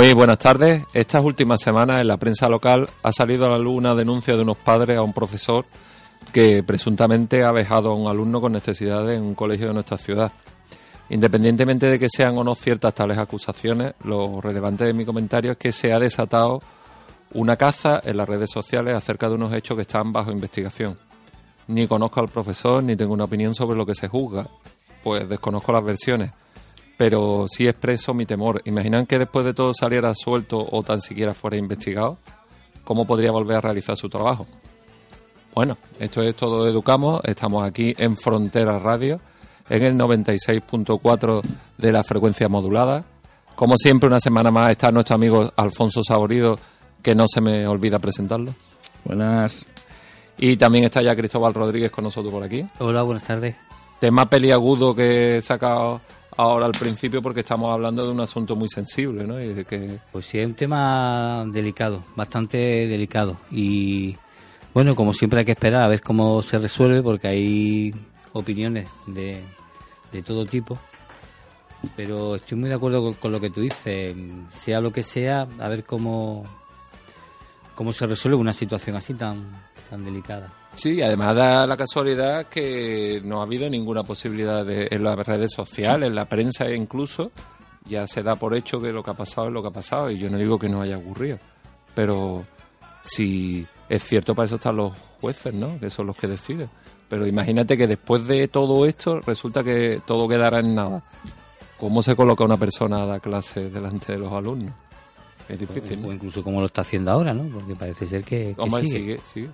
Muy buenas tardes. Estas últimas semanas en la prensa local ha salido a la luz una denuncia de unos padres a un profesor que presuntamente ha vejado a un alumno con necesidades en un colegio de nuestra ciudad. Independientemente de que sean o no ciertas tales acusaciones, lo relevante de mi comentario es que se ha desatado una caza en las redes sociales acerca de unos hechos que están bajo investigación. Ni conozco al profesor ni tengo una opinión sobre lo que se juzga, pues desconozco las versiones pero sí expreso mi temor. ¿Imaginan que después de todo saliera suelto o tan siquiera fuera investigado? ¿Cómo podría volver a realizar su trabajo? Bueno, esto es todo Educamos. Estamos aquí en Frontera Radio, en el 96.4 de la frecuencia modulada. Como siempre, una semana más está nuestro amigo Alfonso Saborido, que no se me olvida presentarlo. Buenas. Y también está ya Cristóbal Rodríguez con nosotros por aquí. Hola, buenas tardes. Tema peliagudo que he sacado ahora al principio porque estamos hablando de un asunto muy sensible, ¿no? Y que... Pues sí, es un tema delicado, bastante delicado. Y bueno, como siempre hay que esperar a ver cómo se resuelve porque hay opiniones de, de todo tipo. Pero estoy muy de acuerdo con, lo que tú dices, sea lo que sea, a ver cómo, cómo se resuelve una situación así tan, tan delicada. Sí, además da la casualidad que no ha habido ninguna posibilidad de, en las redes sociales, en la prensa incluso, ya se da por hecho que lo que ha pasado es lo que ha pasado y yo no digo que no haya ocurrido, pero si es cierto para eso están los jueces, ¿no? Que son los que deciden. Pero imagínate que después de todo esto resulta que todo quedará en nada. ¿Cómo se coloca una persona a dar clases delante de los alumnos? Es difícil. O, incluso como lo está haciendo ahora, ¿no? Porque parece ser que, sigue. sigue, sigue.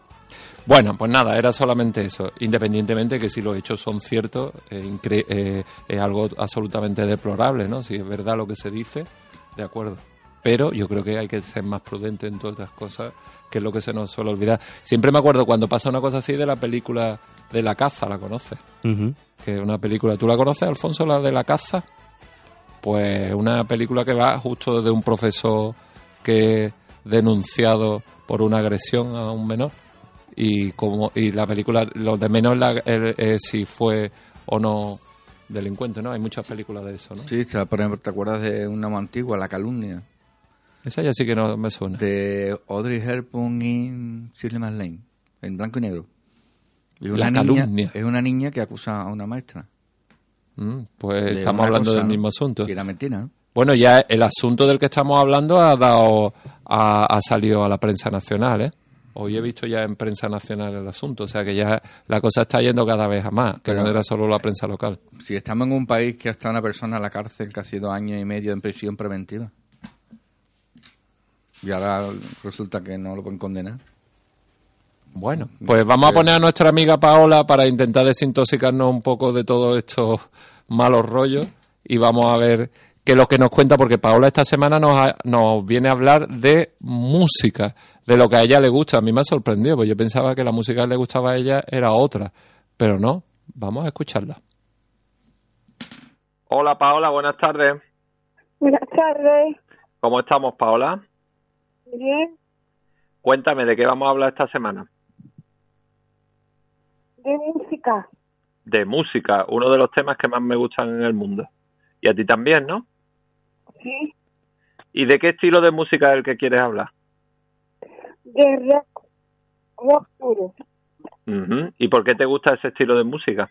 Bueno, pues nada, era solamente eso. Independientemente que si los hechos son ciertos, eh, eh, es algo absolutamente deplorable, ¿no? Si es verdad lo que se dice, de acuerdo. Pero yo creo que hay que ser más prudente en todas estas cosas, que es lo que se nos suele olvidar. Siempre me acuerdo cuando pasa una cosa así de la película de la caza, ¿la conoces? Que es una película, ¿tú la conoces, Alfonso, la de la caza? Pues una película que va justo de un profesor que denunciado por una agresión a un menor y como y la película lo de menos la, si fue o no delincuente, ¿no? Hay muchas películas de eso, ¿no? Sí, por ejemplo, ¿te acuerdas de una más antigua, La calumnia? Esa ya sí que no me suena. De Audrey Hepburn y Shirley Lane, en blanco y negro. la calumnia. Es una niña que acusa a una maestra. Mm, pues estamos hablando del mismo asunto. Y era mentira, Bueno, ya el asunto del que estamos hablando ha dado ha, ha salido a la prensa nacional, ¿eh? Hoy he visto ya en prensa nacional el asunto, o sea que ya la cosa está yendo cada vez a más, que no era solo la prensa local. Si estamos en un país que hasta una persona en la cárcel casi dos años y medio en prisión preventiva, y ahora resulta que no lo pueden condenar. Bueno, pues vamos a poner a nuestra amiga Paola para intentar desintoxicarnos un poco de todos estos malos rollos y vamos a ver qué es lo que nos cuenta, porque Paola esta semana nos, nos viene a hablar de música de lo que a ella le gusta. A mí me ha sorprendido, porque yo pensaba que la música que le gustaba a ella era otra, pero no. Vamos a escucharla. Hola Paola, buenas tardes. Buenas tardes. ¿Cómo estamos, Paola? Bien, Cuéntame, ¿de qué vamos a hablar esta semana? de música. De música, uno de los temas que más me gustan en el mundo. Y a ti también, ¿no? Sí, ¿Y de qué estilo de música es el que quieres hablar? de rock. Rock puro. ¿Y por qué te gusta ese estilo de música?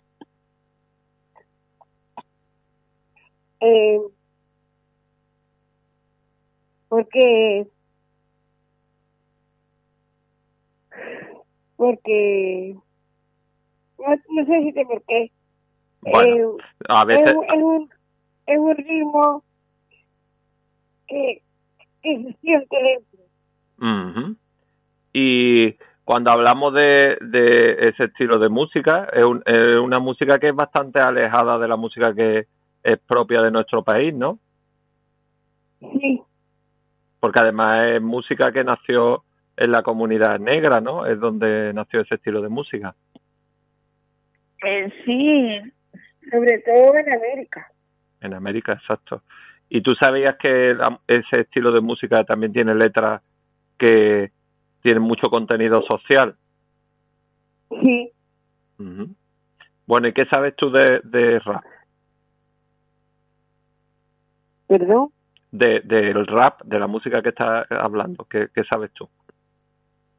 Eh, porque porque no, no sé decirte por qué Bueno, Eh, a es, veces... es un es un ritmo que, que se siente dentro. Y cuando hablamos de, de ese estilo de música, es, un- es una música que es bastante alejada de la música que es propia de nuestro país, ¿no? sí Porque además es música que nació en la comunidad negra, ¿no? Es donde nació ese estilo de música. Eh, sí sobre todo en América En América, exacto. ¿Y tú sabías que la- ese estilo de música también tiene letras que tienen mucho contenido social? sí. Bueno, ¿y qué sabes tú de, de rap? perdón De, del rap, de la música que estás hablando. ¿Qué, qué sabes tú?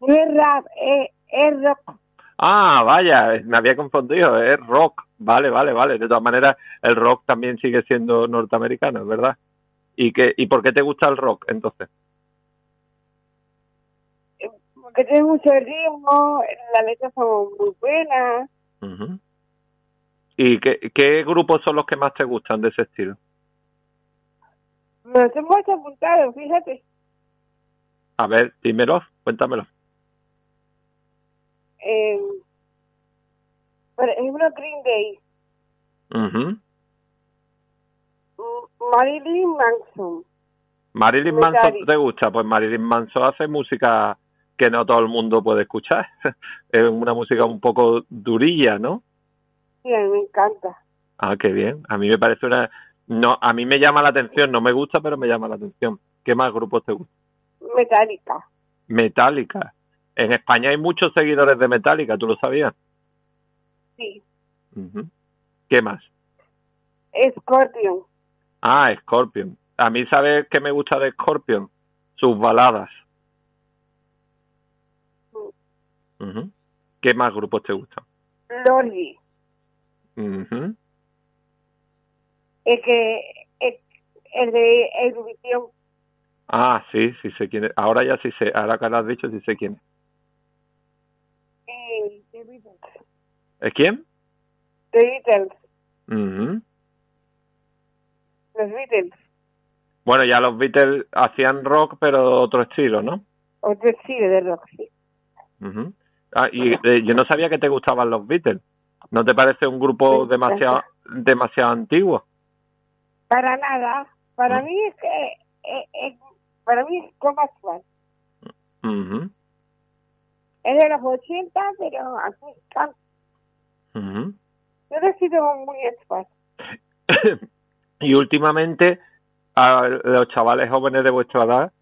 no es rap es, es rock Ah, vaya, me había confundido, es rock. Vale, vale, vale. De todas maneras, el rock también sigue siendo norteamericano, es verdad. ¿Y, qué, ¿Y por qué te gusta el rock entonces? porque tiene mucho ritmo, las letras son muy buenas. ¿Y qué, qué grupos son los que más te gustan de ese estilo? Nos hemos apuntado, fíjate. A ver, dímelo, cuéntamelo. Eh, por ejemplo, Green Day. M- Marilyn Manson. Marilyn. Manson te gusta, pues Marilyn Manson hace música que no todo el mundo puede escuchar. es una música un poco durilla, ¿no? Sí, a mí me encanta. Ah, qué bien. A mí me parece una no, a mí me llama la atención, no me gusta, pero me llama la atención. ¿Qué más grupos te gustan? Metallica. Metallica. En España hay muchos seguidores de Metallica, ¿tú lo sabías? Sí. ¿Qué más? Scorpion. Ah, Scorpion. A mí, ¿sabes qué me gusta de Scorpion? Sus baladas. Ujú. ¿Qué más grupos te gustan? Lordi. Ujú. El que, el, el de Eurovisión. Ah, sí, sí sé quién es. Ahora ya sí sé. Ahora que lo has dicho, sí sé quién es. Eh. ¿Es quién? The Beatles. Ujú. Los Beatles. Bueno, ya los Beatles hacían rock, pero otro estilo, ¿no? Otro estilo de rock, sí. Ah, y eh, yo no sabía que te gustaban los Beatles. ¿No te parece un grupo demasiado demasiado antiguo? Para nada. Para Mm. mí es que eh, eh, para mí es como actual. Ujú, Es de los 80, pero así Yo he sido muy actual. y últimamente a los chavales jóvenes de vuestra edad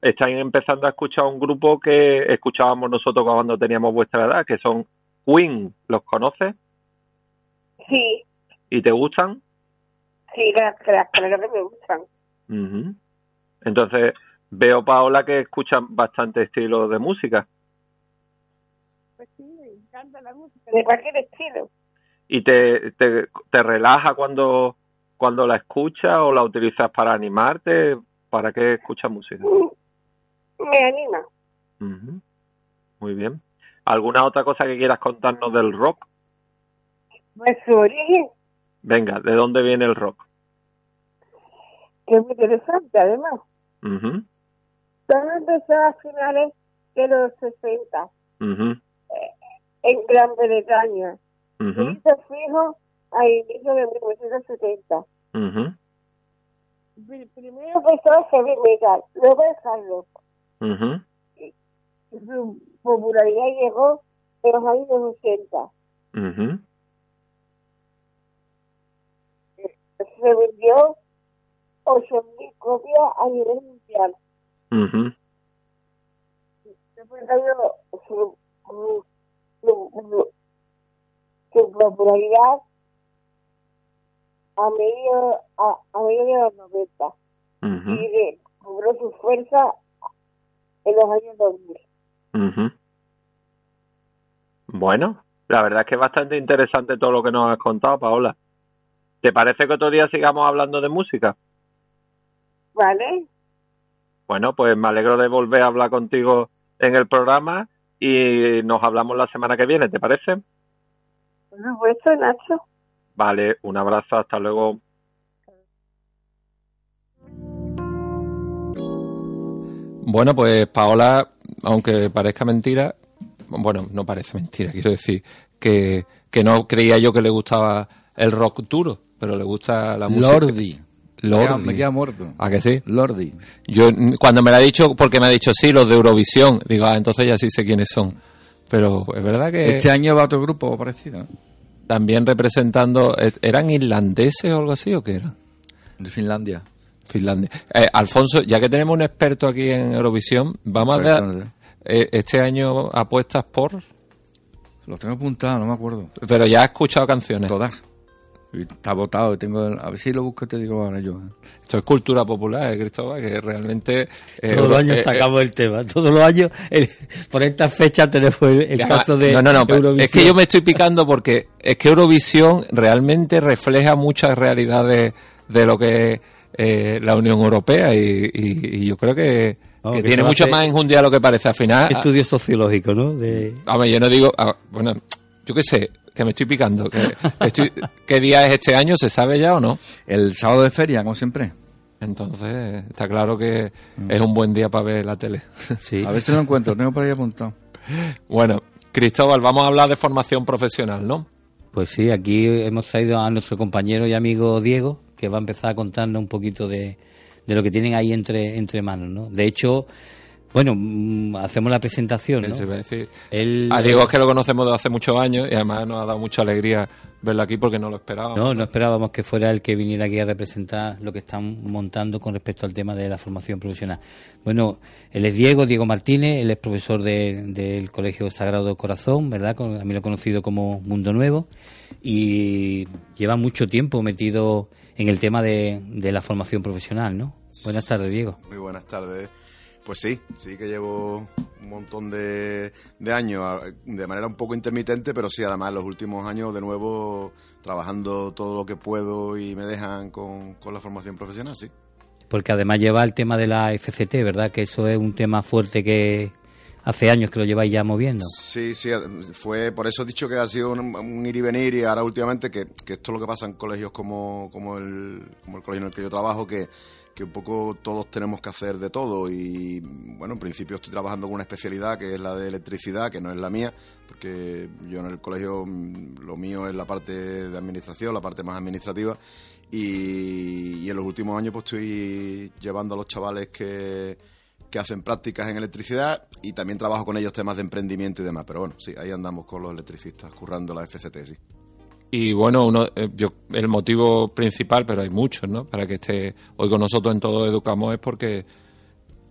están empezando a escuchar un grupo que escuchábamos nosotros cuando teníamos vuestra edad, que son Queen. ¿Los conoces? Sí, ¿Y te gustan? sí, claro, claro que me gustan. Ujú. Entonces veo, Paola, que escuchan bastante estilo de música. Pues sí, encanta la música. De cualquier estilo. ¿Y te, te, te relaja cuando, cuando la escuchas o la utilizas para animarte? ¿Para qué escuchas música? Me anima. Ujú. Muy bien. ¿Alguna otra cosa que quieras contarnos del rock? Pues su origen, Venga, ¿de dónde viene el rock? que es muy interesante, además. Ujú, Todo empezó a finales de los 60 ujú, en Gran Bretaña. Se ujú, hizo fijo a inicios de 1970. ujú, Pri- Primero empezó el heavy metal, luego el hard rock. ujú, Su popularidad llegó en los años 80. ujú. Se vendió 8.000 copias a nivel mundial. Ujú. fue su, su, su, popularidad a medio, a, a medio de los 90 Ujú, y de, cobró su fuerza en los años 2000. ujú. Bueno, la verdad es que es bastante interesante todo lo que nos has contado, Paola. ¿Te parece que otro día sigamos hablando de música? ¿Vale? Bueno, pues me alegro de volver a hablar contigo en el programa y nos hablamos la semana que viene, ¿te parece? Por supuesto, Nacho. Vale, un abrazo, hasta luego. Bueno, pues Paola, aunque parezca mentira, bueno, no parece mentira, quiero decir, que, que no creía yo que le gustaba el rock duro, pero le gusta la música. Lordi. Lordi. Me queda- Me queda muerto. ¿A que sí? Lordi. Yo cuando me lo ha dicho, porque me ha dicho sí, los de Eurovisión, digo, ah, entonces ya sí sé quiénes son. Pero es verdad que Este año va otro grupo parecido. también representando, ¿eran irlandeses o algo así o qué era? De Finlandia. Finlandia. Eh, Alfonso, ya que tenemos un experto aquí en Eurovisión, vamos a ver eh, este año apuestas por, Los tengo apuntados, no me acuerdo. pero ya has escuchado canciones. Todas. Y está votado. Tengo el- a ver si lo busco y te digo ahora yo. ¿eh? Esto es cultura popular, eh, Cristóbal, que realmente... eh, Todos los años eh, sacamos el tema. Todos los años, el- por esta fecha tenemos el, el caso de no, no, no, pero Eurovisión. es que yo me estoy picando porque es que Eurovisión realmente refleja muchas realidades de lo que es eh, la Unión Europea y, y- y yo creo que, Vamos, que que tiene a mucho más enjundia de lo que parece. Al final, Estudio sociológico, ¿no? De... hombre, yo no digo, ah, bueno, yo qué sé, que me estoy picando. Que estoy- ¿Qué día es este año? ¿Se sabe ya o no? El sábado de feria, como siempre. Entonces, está claro que es un buen día para ver la tele. Sí. A ver si lo encuentro. Tengo por ahí apuntado. Bueno, Cristóbal, vamos a hablar de formación profesional, ¿no? Pues sí, aquí hemos traído a nuestro compañero y amigo Diego, que va a empezar a contarnos un poquito de, de lo que tienen ahí entre, entre manos, ¿no? De hecho, bueno, mm, hacemos la presentación, ¿no? Eso iba a decir. Él, A Diego es que lo conocemos desde hace muchos años y además nos ha dado mucha alegría verlo aquí porque no lo esperábamos. No, no esperábamos que fuera el que viniera aquí a representar lo que están montando con respecto al tema de la formación profesional. Bueno, él es Diego, Diego Martínez, él es profesor de- del Colegio Sagrado Corazón, ¿verdad? Con- A mí lo he conocido como Mundo Nuevo y lleva mucho tiempo metido en el tema de, de la formación profesional, ¿no? Buenas tardes, Diego. Muy buenas tardes. Pues sí, sí que llevo un montón de, de años, de manera un poco intermitente, pero sí, además los últimos años de nuevo trabajando todo lo que puedo y me dejan con, con la formación profesional, sí. Porque además lleva el tema de la FCT, ¿verdad? Que eso es un tema fuerte que hace años que lo lleváis ya moviendo. Sí, sí, fue por eso he dicho que ha sido un, un ir y venir y ahora últimamente que, que esto es lo que pasa en colegios como, como, el, como el colegio en el que yo trabajo, que, que un poco todos tenemos que hacer de todo y bueno, en principio estoy trabajando con una especialidad que es la de electricidad, que no es la mía, porque yo en el colegio mm, lo mío es la parte de administración, la parte más administrativa y, en los últimos años pues estoy llevando a los chavales que que hacen prácticas en electricidad y también trabajo con ellos temas de emprendimiento y demás. Pero bueno, sí, ahí andamos con los electricistas, currando la FCT, sí. Y bueno, uno, eh, yo, el motivo principal, pero hay muchos, ¿no? Para que esté hoy con nosotros en Todo Educamos es porque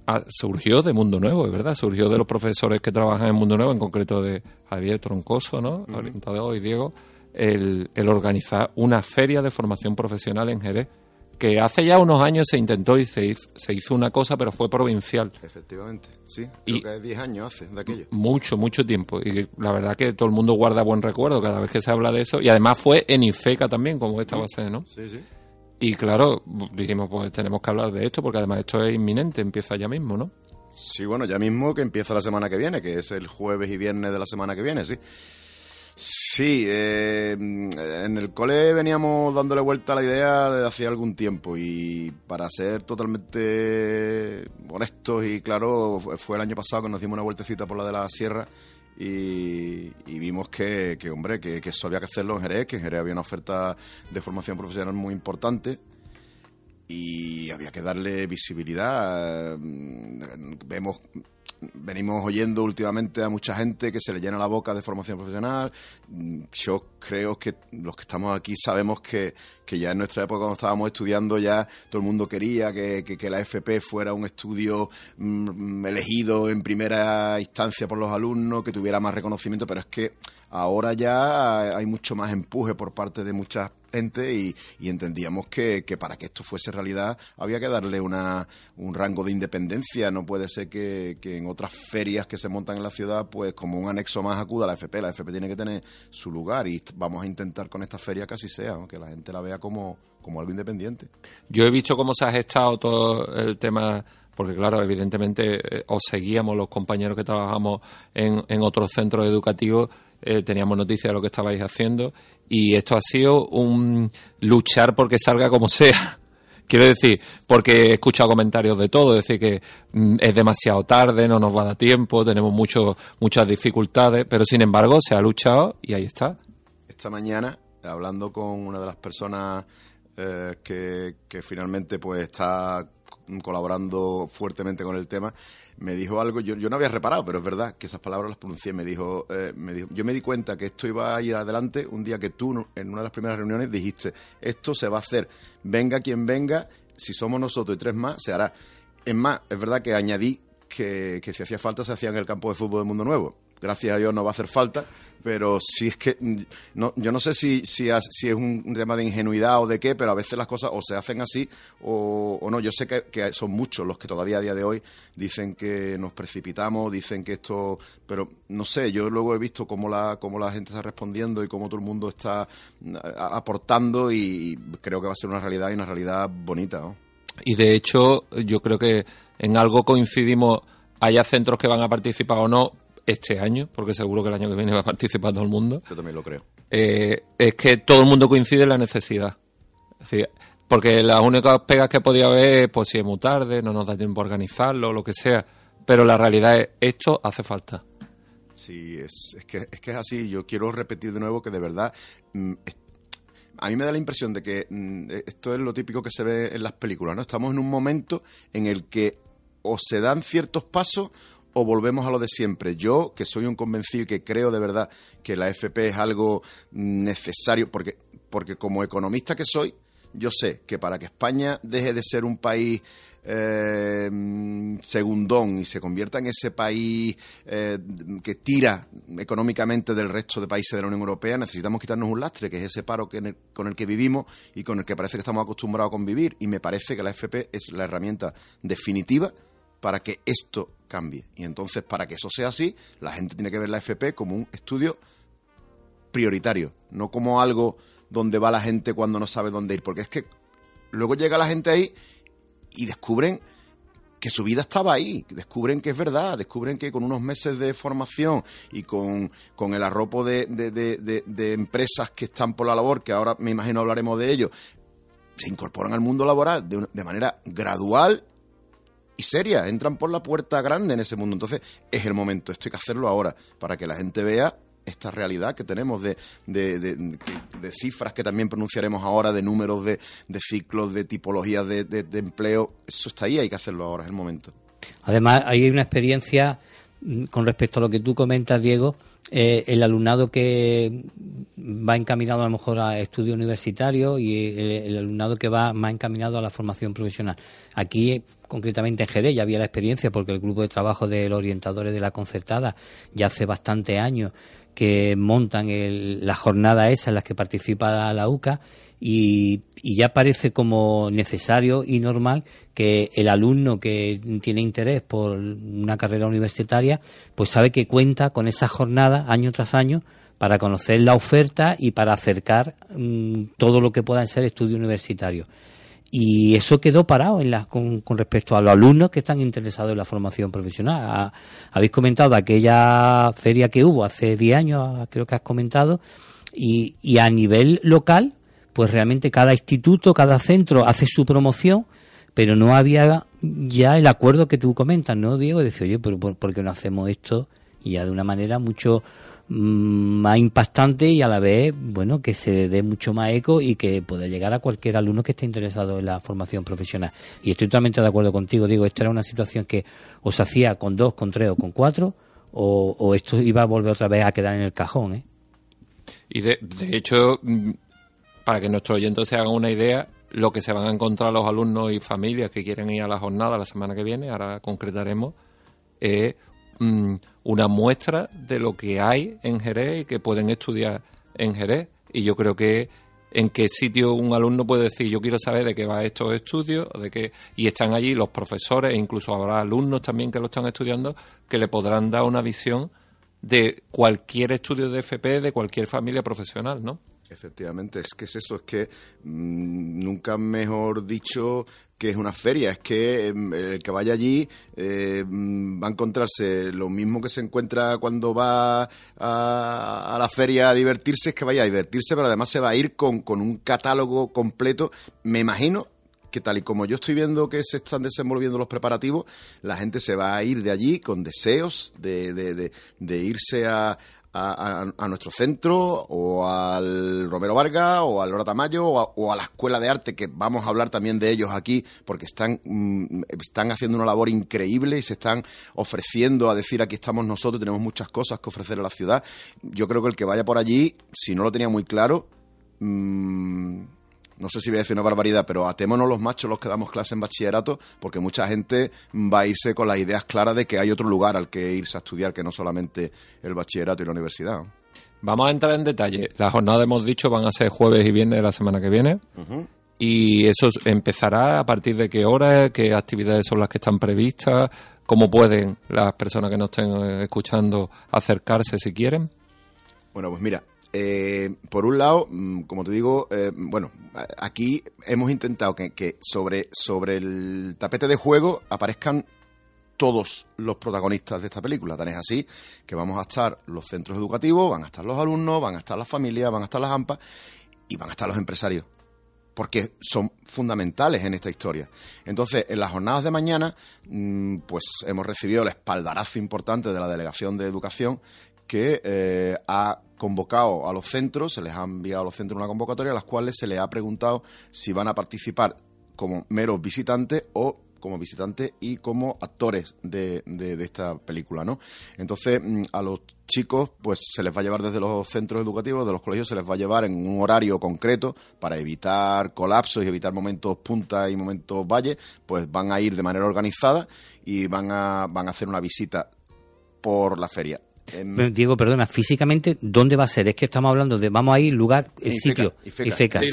ah, surgió de Mundo Nuevo, es verdad, surgió de los profesores que trabajan en Mundo Nuevo, en concreto de Javier Troncoso, ¿no? Orientador y Diego, el, el organizar una feria de formación profesional en Jerez, que hace ya unos años se intentó y se hizo, se hizo una cosa, pero fue provincial. Efectivamente, sí. Y- Creo que 10 años hace de aquello. Mucho, mucho tiempo. Y la verdad que todo el mundo guarda buen recuerdo cada vez que se habla de eso. Y además fue en IFECA también, como esta ser, ¿no? Sí, sí. Y claro, dijimos, pues tenemos que hablar de esto porque además esto es inminente, empieza ya mismo, ¿no? Sí, bueno, ya mismo que empieza la semana que viene, que es el jueves y viernes de la semana que viene, sí. Sí, eh, en el cole veníamos dándole vuelta a la idea desde hace algún tiempo y para ser totalmente honestos y claro, fue- el año pasado que nos dimos una vueltecita por la de la sierra y, vimos que, que, hombre, que, que eso había que hacerlo en Jerez, que en Jerez había una oferta de formación profesional muy importante y había que darle visibilidad. eh, Vemos venimos oyendo últimamente a mucha gente que se le llena la boca de formación profesional. Yo creo que los que estamos aquí sabemos que, que ya en nuestra época cuando estábamos estudiando ya todo el mundo quería que, que- que la FP fuera un estudio mm, elegido en primera instancia por los alumnos, que tuviera más reconocimiento, pero es que ahora ya hay mucho más empuje por parte de mucha gente y, y entendíamos que, que para que esto fuese realidad había que darle una, un rango de independencia. No puede ser que, que en otras ferias que se montan en la ciudad, pues como un anexo más acuda a la FP. La FP tiene que tener su lugar y vamos a intentar con esta feria que así sea, ¿no? que la gente la vea como, como algo independiente. Yo he visto cómo se ha gestado todo el tema, porque claro, evidentemente eh, os seguíamos los compañeros que trabajamos en, en otros centros educativos, eh, teníamos noticias de lo que estabais haciendo y esto ha sido un luchar porque salga como sea. Quiero decir, porque he escuchado comentarios de todo, es decir, que mm, es demasiado tarde, no nos va a dar tiempo, tenemos mucho, muchas dificultades, pero sin embargo se ha luchado y ahí está. esta mañana hablando con una de las personas eh, que, que finalmente pues está colaborando fuertemente con el tema me dijo algo yo, yo no había reparado pero es verdad que esas palabras las pronuncié me dijo, eh, me dijo yo me di cuenta que esto iba a ir adelante un día que tú en una de las primeras reuniones dijiste esto se va a hacer venga quien venga si somos nosotros y tres más se hará es más es verdad que añadí que, que si hacía falta se hacía en el campo de fútbol del Mundo Nuevo. Gracias a Dios no va a hacer falta, pero sí es que mm, no, yo no sé si, si, si es un tema de ingenuidad o de qué, pero a veces las cosas o se hacen así o, o no. Yo sé que, son muchos los que todavía a día de hoy dicen que nos precipitamos, dicen que esto, pero no sé, yo luego he visto cómo la, cómo la gente está respondiendo y cómo todo el mundo está mm, aportando y creo que va a ser una realidad y una realidad bonita. Y de hecho, yo creo que en algo coincidimos, haya centros que van a participar o no este año, porque seguro que el año que viene va a participar todo el mundo, Yo también lo creo. eh, es que todo el mundo coincide en la necesidad. Es decir, porque las únicas pegas que podía haber es, pues si es muy tarde, no nos da tiempo a organizarlo, lo que sea. Pero la realidad es, esto hace falta. Sí, es, es, que, es que es así. Yo quiero repetir de nuevo que de verdad mm, a mí me da la impresión de que mm, esto es lo típico que se ve en las películas, ¿no? Estamos en un momento en el que o se dan ciertos pasos o volvemos a lo de siempre. Yo, que soy un convencido y que creo de verdad que la FP es algo necesario, porque, porque como economista que soy, yo sé que para que España deje de ser un país eh, segundón y se convierta en ese país eh, que tira económicamente del resto de países de la Unión Europea, necesitamos quitarnos un lastre, que es ese paro que el- con el que vivimos y con el que parece que estamos acostumbrados a convivir. Y me parece que la FP es la herramienta definitiva para que esto cambie. Y entonces, para que eso sea así, la gente tiene que ver la FP como un estudio prioritario, no como algo donde va la gente cuando no sabe dónde ir, porque es que luego llega la gente ahí y descubren que su vida estaba ahí, descubren que es verdad, descubren que con unos meses de formación y con, con el arropo de, de- de- de- empresas que están por la labor, que ahora me imagino hablaremos de ello, se incorporan al mundo laboral de manera gradual y seria, entran por la puerta grande en ese mundo. Entonces es el momento, esto hay que hacerlo ahora, para que la gente vea esta realidad que tenemos de, de, de- de cifras que también pronunciaremos ahora, de números de, ciclos, de tipologías de, empleo. Eso está ahí, hay que hacerlo ahora, es el momento. Además, hay una experiencia mm, con respecto a lo que tú comentas, Diego. Eh, el alumnado que va encaminado a lo mejor a estudios universitarios y el, el alumnado que va más encaminado a la formación profesional. Aquí, eh, concretamente en Jerez, ya había la experiencia porque el grupo de trabajo de los orientadores de la concertada ya hace bastante años que montan el- la jornada esa en las que participa la, UCA y, y ya parece como necesario y normal que el alumno que tiene interés por una carrera universitaria pues sabe que cuenta con esa jornada año tras año para conocer la oferta y para acercar mm, todo lo que puedan ser estudios universitarios. Y eso quedó parado en la, con, respecto a los alumnos que están interesados en la formación profesional. Ha- habéis comentado aquella feria que hubo hace 10 años, creo que has comentado, y, a nivel local, pues realmente cada instituto, cada centro hace su promoción, pero no había ya el acuerdo que tú comentas, ¿no, Diego? De decir, oye, pero ¿por, por qué no hacemos esto? Ya de una manera mucho más impactante y a la vez, bueno, que se dé mucho más eco y que pueda llegar a cualquier alumno que esté interesado en la formación profesional. Y estoy totalmente de acuerdo contigo, digo, esta era una situación que os hacía con dos, con tres o con cuatro, o, o esto iba a volver otra vez a quedar en el cajón, ¿eh? Y de, de hecho, mm, para que nuestros oyentes se hagan una idea, lo que se van a encontrar los alumnos y familias que quieren ir a la jornada la semana que viene, ahora concretaremos, es mm, una muestra de lo que hay en Jerez y que pueden estudiar en Jerez. Y yo creo que en qué sitio un alumno puede decir yo quiero saber de qué va estos estudios de qué y están allí los profesores e incluso habrá alumnos también que lo están estudiando que le podrán dar una visión de cualquier estudio de FP de cualquier familia profesional, ¿no? Efectivamente, es que es eso, es que mm, nunca mejor dicho que es una feria, es que em, el que vaya allí eh, mm, va a encontrarse lo mismo que se encuentra cuando va a, la feria a divertirse, es que vaya a divertirse, pero además se va a ir con, con un catálogo completo, me imagino, que tal y como yo estoy viendo que se están desenvolviendo los preparativos, la gente se va a ir de allí con deseos de, de, de, de irse a, a, nuestro centro o al Romero Vargas o al Lora Tamayo o a, o a, la Escuela de Arte, que vamos a hablar también de ellos aquí porque están, mm, están haciendo una labor increíble y se están ofreciendo a decir aquí estamos nosotros, tenemos muchas cosas que ofrecer a la ciudad. Yo creo que el que vaya por allí, si no lo tenía muy claro, mmm, no sé si voy a decir una barbaridad, pero atémonos los machos los que damos clase en bachillerato, porque mucha gente va a irse con las ideas claras de que hay otro lugar al que irse a estudiar que no solamente el bachillerato y la universidad. Vamos a entrar en detalle. Las jornadas, hemos dicho, van a ser jueves y viernes de la semana que viene. Uh -huh. Y eso empezará a partir de qué hora, qué actividades son las que están previstas, cómo pueden las personas que nos estén escuchando acercarse si quieren. Bueno, pues mira, eh, por un lado, mm, como te digo, eh, bueno, aquí hemos intentado que, sobre, sobre el tapete de juego aparezcan todos los protagonistas de esta película. Tan es así que vamos a estar los centros educativos, van a estar los alumnos, van a estar las familias, van a estar las AMPAs y van a estar los empresarios. Porque son fundamentales en esta historia. Entonces, en las jornadas de mañana, mm, pues hemos recibido el espaldarazo importante de la Delegación de Educación que eh, ha convocado a los centros, se les ha enviado a los centros una convocatoria a las cuales se les ha preguntado si van a participar como meros visitantes o como visitantes y como actores de, de, esta película, ¿no? Entonces, mm, a los chicos, pues se les va a llevar desde los centros educativos, de los colegios, se les va a llevar en un horario concreto para evitar colapsos y evitar momentos punta y momentos valle, pues van a ir de manera organizada y van a, van a hacer una visita por la feria. En... Diego, perdona, físicamente, ¿dónde va a ser? Es que estamos hablando de, vamos a ir, lugar, el sitio, Ifeca. Ifeca. Sí,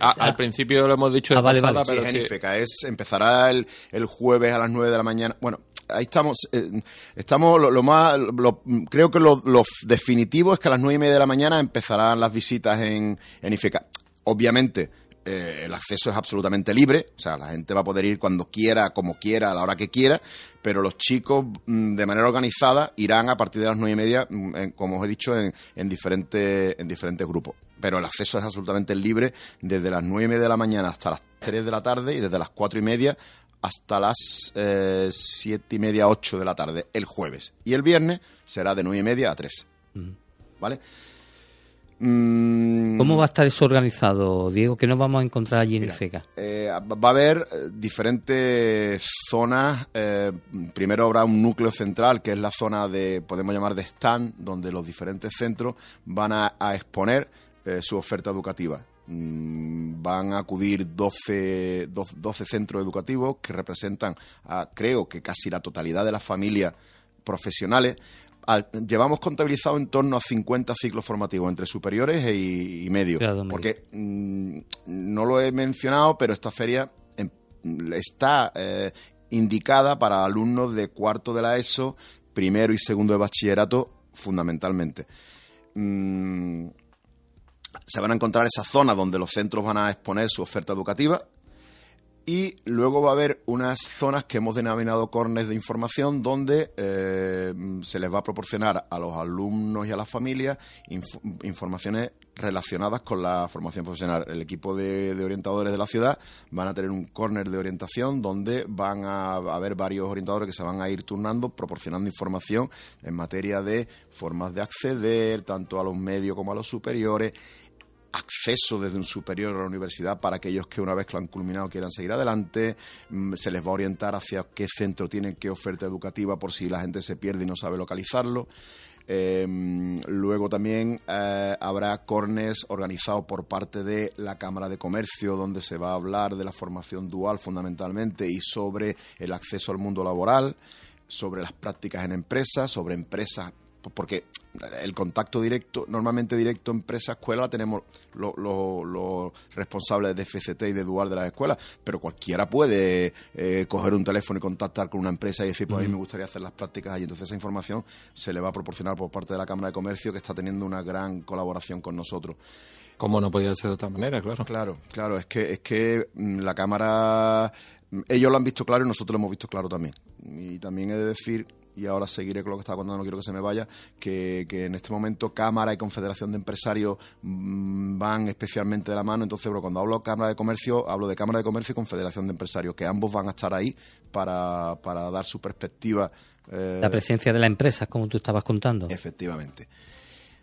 al principio lo hemos dicho ah, vale, pasada, vale. pero sí, es Ifeca, es, empezará el, el jueves a las 9 de la mañana. Bueno, ahí estamos, eh, estamos lo, lo más, lo, creo que lo, lo, definitivo es que a las nueve y media de la mañana empezarán las visitas en, en Ifeca. Obviamente, eh, el acceso es absolutamente libre, o sea, la gente va a poder ir cuando quiera, como quiera, a la hora que quiera, pero los chicos mm, de manera organizada irán a partir de las nueve y media, mm, en, como os he dicho, en, en, diferentes, en diferentes grupos. Pero el acceso es absolutamente libre desde las nueve y media de la mañana hasta las tres de la tarde y desde las cuatro y media hasta las eh, siete y media, ocho de la tarde el jueves. Y el viernes será de nueve y media a tres. Mm. ¿Vale? Mm. ¿Cómo va a estar eso organizado, Diego? ¿Qué nos vamos a encontrar allí Mira, en FECA? Eh, va a haber diferentes zonas. Eh, primero habrá un núcleo central, que es la zona de, podemos llamar de stand, donde los diferentes centros van a, a exponer eh, su oferta educativa. Mm, van a acudir 12, 12, centros educativos que representan, a, creo que casi la totalidad de las familias profesionales al, llevamos contabilizado en torno a 50 ciclos formativos entre superiores e, y, medio. Claro, porque mmm, no lo he mencionado, pero esta feria en, está eh, indicada para alumnos de cuarto de la ESO, primero y segundo de bachillerato, fundamentalmente. Mm, se van a encontrar esa zona donde los centros van a exponer su oferta educativa. Y luego va a haber unas zonas que hemos denominado corners de información donde eh, se les va a proporcionar a los alumnos y a las familias informaciones relacionadas con la formación profesional. El equipo de, orientadores de la ciudad van a tener un corner de orientación donde van a haber varios orientadores que se van a ir turnando, proporcionando información en materia de formas de acceder, tanto a los medios como a los superiores, acceso desde un superior a la universidad para aquellos que una vez que lo han culminado quieran seguir adelante, mm, se les va a orientar hacia qué centro tienen, qué oferta educativa por si la gente se pierde y no sabe localizarlo. Em, luego también eh, habrá corners organizados por parte de la Cámara de Comercio, donde se va a hablar de la formación dual fundamentalmente y sobre el acceso al mundo laboral, sobre las prácticas en empresas, sobre empresas porque el contacto directo, normalmente directo empresa-escuela, tenemos los responsables de FCT y de Dual de las escuelas, pero cualquiera puede eh, coger un teléfono y contactar con una empresa y decir, pues a mí me gustaría hacer las prácticas y entonces esa información se le va a proporcionar por parte de la Cámara de Comercio que está teniendo una gran colaboración con nosotros. Como no podía ser de otra manera, claro. Claro, claro, es que, es que mm, la Cámara, mm, ellos lo han visto claro y nosotros lo hemos visto claro también. Y también he de decir y ahora seguiré con lo que estaba contando, no quiero que se me vaya, que, en este momento Cámara y Confederación de Empresarios mm, van especialmente de la mano. Entonces, cuando hablo de Cámara de Comercio, hablo de Cámara de Comercio y Confederación de Empresarios, que ambos van a estar ahí para, para dar su perspectiva. Eh, la presencia de la empresa, como tú estabas contando. Efectivamente.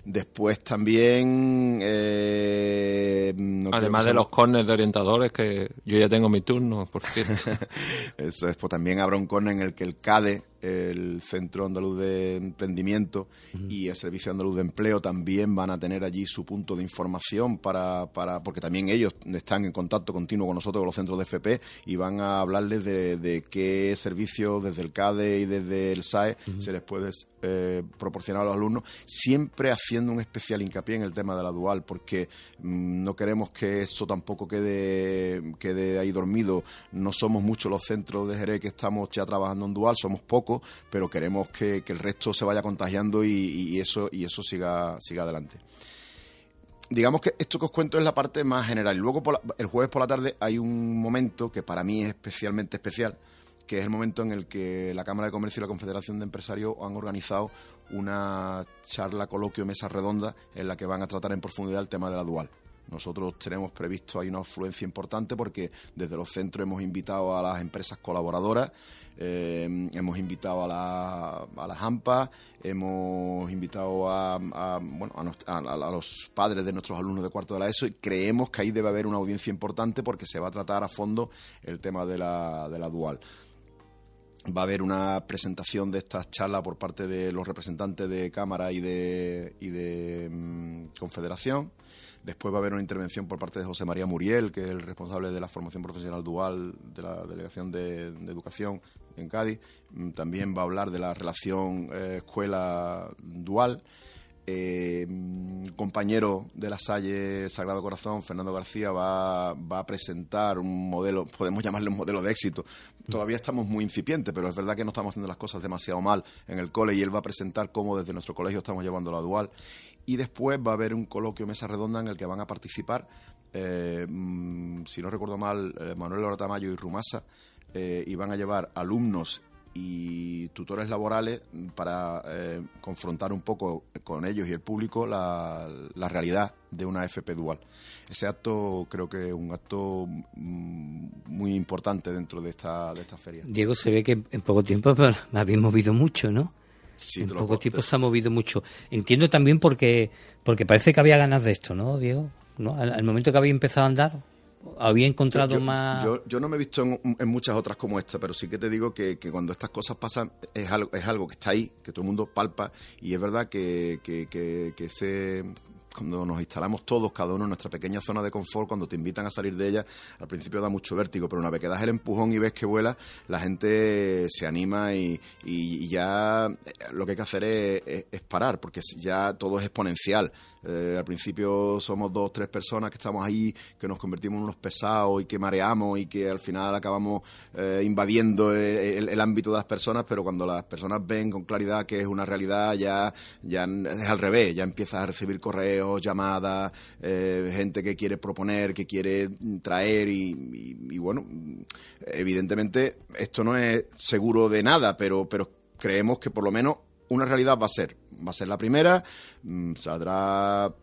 Después también... Eh, Además de los corners de orientadores, que yo ya tengo mi turno, por cierto. Eso es, pues también habrá un corner en el que el CADE el Centro Andaluz de Emprendimiento y el Servicio Andaluz de Empleo también van a tener allí su punto de información para, para porque también ellos están en contacto continuo con nosotros, con los centros de FP, y van a hablarles de, qué servicios desde el CADE y desde el SAE se les puede eh, proporcionar a los alumnos, siempre haciendo un especial hincapié en el tema de la dual, porque mm, no queremos que eso tampoco quede, quede ahí dormido. No somos muchos los centros de Jerez que estamos ya trabajando en dual, somos pocos pero queremos que, el resto se vaya contagiando y, eso, y eso siga, siga adelante digamos que esto que os cuento es la parte más general. Luego el jueves por la tarde hay un momento que para mí es especialmente especial, que es el momento en el que la Cámara de Comercio y la Confederación de Empresarios han organizado una charla, coloquio, mesa redonda en la que van a tratar en profundidad el tema de la dual. Nosotros tenemos previsto, hay una afluencia importante porque desde los centros hemos invitado a las empresas colaboradoras, eh, hemos invitado a, la, a las AMPA, hemos invitado a, bueno, a, los padres de nuestros alumnos de cuarto de la ESO y creemos que ahí debe haber una audiencia importante porque se va a tratar a fondo el tema de la, de la dual. Va a haber una presentación de estas charlas por parte de los representantes de Cámara y de, y de mm, Confederación. Después va a haber una intervención por parte de José María Muriel, que es el responsable de la formación profesional dual de la Delegación de, Educación en Cádiz. Mm, también va a hablar de la relación eh, escuela dual. Eh, mm, compañero de la Salle Sagrado Corazón, Fernando García, va, va, a presentar un modelo, podemos llamarle un modelo de éxito. Todavía estamos muy incipientes, pero es verdad que no estamos haciendo las cosas demasiado mal en el cole y él va a presentar cómo desde nuestro colegio estamos llevando la dual y después va a haber un coloquio mesa redonda en el que van a participar, eh, mm, si no recuerdo mal, eh, Manuel Oratamayo y Rumasa, eh, y van a llevar alumnos y tutores laborales para confrontar un poco con ellos y el público la, realidad de una FP dual. Ese acto creo que es un acto mm, muy importante dentro de esta, de esta feria. Diego, se ve que en poco tiempo habéis movido mucho, ¿no? En poco tiempo se ha movido mucho. Entiendo también porque, porque parece que había ganas de esto, ¿no, Diego? ¿No? Al, momento que había empezado a andar, había encontrado más... Yo, no me he visto en, muchas otras como esta, pero sí que te digo que, cuando estas cosas pasan es algo, es algo que está ahí, que todo el mundo palpa, y es verdad que, que, que, que ese cuando nos instalamos todos, cada uno en nuestra pequeña zona de confort, cuando te invitan a salir de ella, al principio da mucho vértigo, pero una vez que das el empujón y ves que vuela, la gente se anima y, ya lo que hay que hacer es, parar, porque ya todo es exponencial. Eh, al principio somos dos, tres personas que estamos ahí, que nos convertimos en unos pesados y que mareamos y que al final acabamos eh, invadiendo el, ámbito de las personas, pero cuando las personas ven con claridad que es una realidad, ya, ya es al revés, ya empiezas a recibir correos, llamadas, eh, gente que quiere proponer, que quiere traer y, bueno, evidentemente esto no es seguro de nada, pero, pero creemos que por lo menos una realidad va a ser. Va a ser la primera, mm, saldrá,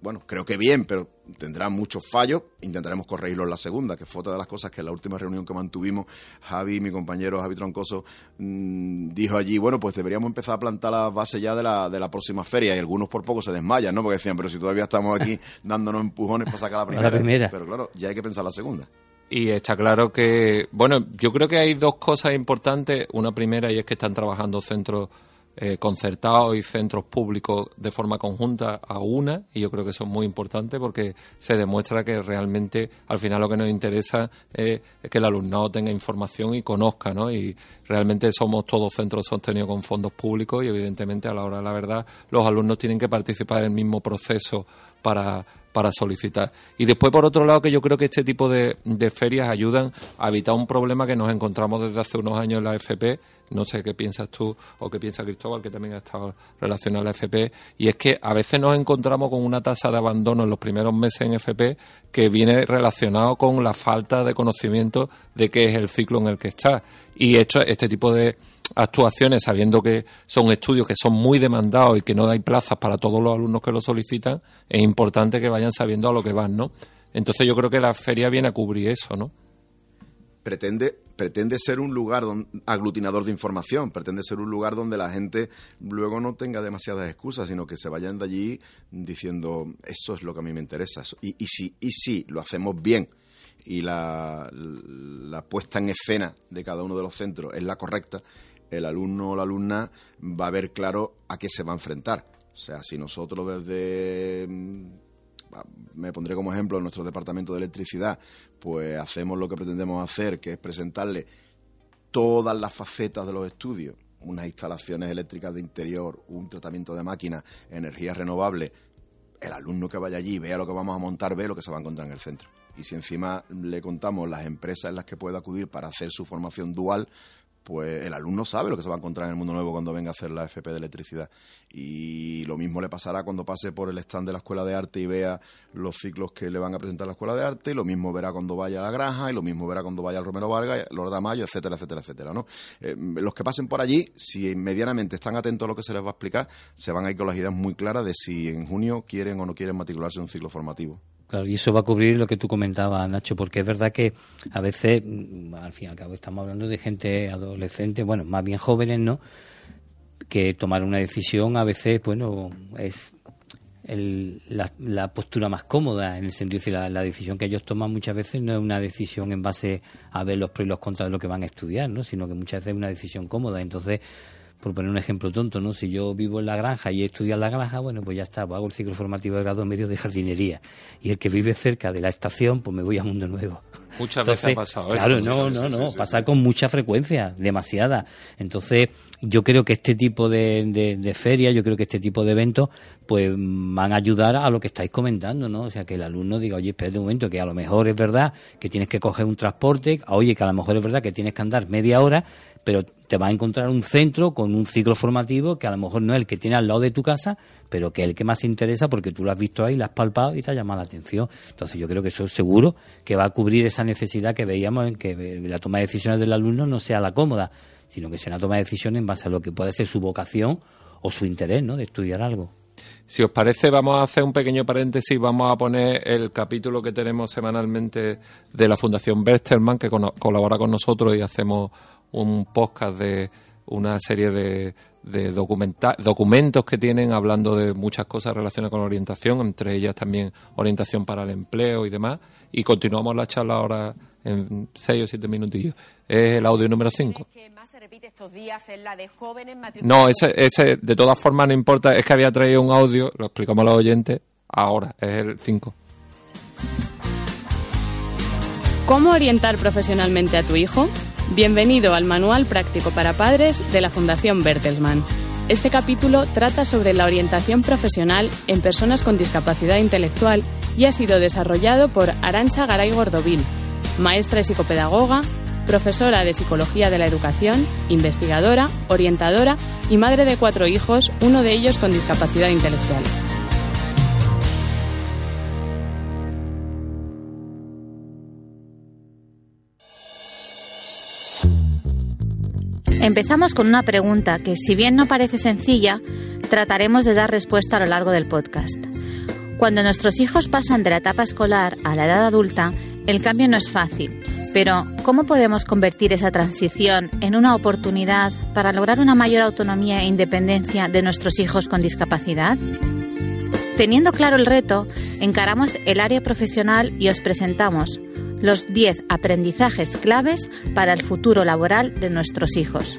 bueno, creo que bien, pero tendrá muchos fallos. Intentaremos corregirlo en la segunda, que fue otra de las cosas que en la última reunión que mantuvimos, Javi, mi compañero Javi Troncoso, mm, dijo allí, bueno, pues deberíamos empezar a plantar la base ya de la, de la próxima feria. Y algunos por poco se desmayan, ¿no? Porque decían, pero si todavía estamos aquí dándonos empujones para sacar la primera. La primera. Pero claro, ya hay que pensar la segunda. Y está claro que, bueno, yo creo que hay dos cosas importantes. Una primera y es que están trabajando centros eh, concertados y centros públicos de forma conjunta a una y yo creo que eso es muy importante porque se demuestra que realmente al final lo que nos interesa es, que el alumnado tenga información y conozca, ¿no? Y realmente somos todos centros sostenidos con fondos públicos y evidentemente a la hora de la verdad los alumnos tienen que participar en el mismo proceso para, para solicitar. Y después, por otro lado, que yo creo que este tipo de, de ferias ayudan a evitar un problema que nos encontramos desde hace unos años en la FP, no sé qué piensas tú o qué piensa Cristóbal, que también ha estado relacionado a la FP, y es que a veces nos encontramos con una tasa de abandono en los primeros meses en FP que viene relacionado con la falta de conocimiento de qué es el ciclo en el que está. Y hecho este tipo de actuaciones, sabiendo que son estudios que son muy demandados y que no hay plazas para todos los alumnos que lo solicitan, es importante que vayan sabiendo a lo que van, ¿no? Entonces yo creo que la feria viene a cubrir eso, ¿no? pretende, pretende ser un lugar aglutinador de información, pretende ser un lugar donde la gente luego no tenga demasiadas excusas, sino que se vayan de allí diciendo, eso es lo que a mí me interesa. Y, y, si, y si lo hacemos bien y la, puesta en escena de cada uno de los centros es la correcta, el alumno o la alumna va a ver claro a qué se va a enfrentar. O sea, si nosotros desde me pondré como ejemplo en nuestro departamento de electricidad, pues hacemos lo que pretendemos hacer, que es presentarle todas las facetas de los estudios, unas instalaciones eléctricas de interior, un tratamiento de máquinas, energías renovables, el alumno que vaya allí vea lo que vamos a montar, ve lo que se va a encontrar en el centro. Y si encima le contamos las empresas en las que puede acudir para hacer su formación dual, pues el alumno sabe lo que se va a encontrar en el mundo nuevo cuando venga a hacer la FP de electricidad. Y lo mismo le pasará cuando pase por el stand de la Escuela de Arte y vea los ciclos que le van a presentar la Escuela de Arte, y lo mismo verá cuando vaya a la Granja, y lo mismo verá cuando vaya al Romero Vargas, Lorda Mayo, etcétera, etcétera, etcétera. ¿no? Eh, los que pasen por allí, si medianamente están atentos a lo que se les va a explicar, se van a ir con las ideas muy claras de si en junio quieren o no quieren matricularse en un ciclo formativo. Claro, y eso va a cubrir lo que tú comentabas, Nacho, porque es verdad que a veces, mm, al fin y al cabo, estamos hablando de gente adolescente, bueno, más bien jóvenes, ¿no? Que tomar una decisión a veces, bueno, es la, postura más cómoda, en el sentido de la, la, decisión que ellos toman muchas veces no es una decisión en base a ver los pros y los contras de lo que van a estudiar, ¿no? Sino que muchas veces es una decisión cómoda. Entonces, por poner un ejemplo tonto, ¿no? Si yo vivo en la granja y he estudiado en la granja, bueno, pues ya está, pues hago el ciclo formativo de grado medio de jardinería. Y el que vive cerca de la estación, pues me voy a Mundo Nuevo. Muchas veces ha pasado Claro, no, no, no, pasa con mucha frecuencia, demasiada. Entonces, yo creo que este tipo de, de, ferias, yo creo que este tipo de eventos, pues van a ayudar a lo que estáis comentando, ¿no? O sea, que el alumno diga, oye, espérate un momento, que a lo mejor es verdad que tienes que coger un transporte, oye, que a lo mejor es verdad que tienes que andar media hora, pero te va a encontrar un centro con un ciclo formativo que a lo mejor no es el que tiene al lado de tu casa, pero que es el que más te interesa porque tú lo has visto ahí, lo has palpado y te ha llamado la atención. Entonces yo creo que eso es seguro que va a cubrir esa necesidad que veíamos en que la toma de decisiones del alumno no sea la cómoda, sino que sea una toma de decisiones en base a lo que puede ser su vocación o su interés, ¿no? De estudiar algo. Si os parece, vamos a hacer un pequeño paréntesis. Vamos a poner el capítulo que tenemos semanalmente de la Fundación Westermann, que colabora con nosotros y hacemos un podcast de una serie de, de documentos que tienen hablando de muchas cosas relacionadas con la orientación, entre ellas también orientación para el empleo y demás. Y continuamos la charla ahora en seis o siete minutillos. Es el audio número 5. No, ese, ese de todas formas no importa, es que había traído un audio, lo explicamos a los oyentes, ahora, es el 5. ¿Cómo orientar profesionalmente a tu hijo? Bienvenido al Manual Práctico para Padres de la Fundación Bertelsmann. este capítulo trata sobre la orientación profesional en personas con discapacidad intelectual y ha sido desarrollado por Arancha Garay Gordovil, maestra y psicopedagoga, profesora de Psicología de la Educación, investigadora, orientadora y madre de cuatro hijos, uno de ellos con discapacidad intelectual. Empezamos con una pregunta que, si bien no parece sencilla, trataremos de dar respuesta a lo largo del podcast. Cuando nuestros hijos pasan de la etapa escolar a la edad adulta, el cambio no es fácil, pero ¿cómo podemos convertir esa transición en una oportunidad para lograr una mayor autonomía e independencia de nuestros hijos con discapacidad? Teniendo claro el reto, encaramos el área profesional y os presentamos los 10 aprendizajes claves para el futuro laboral de nuestros hijos.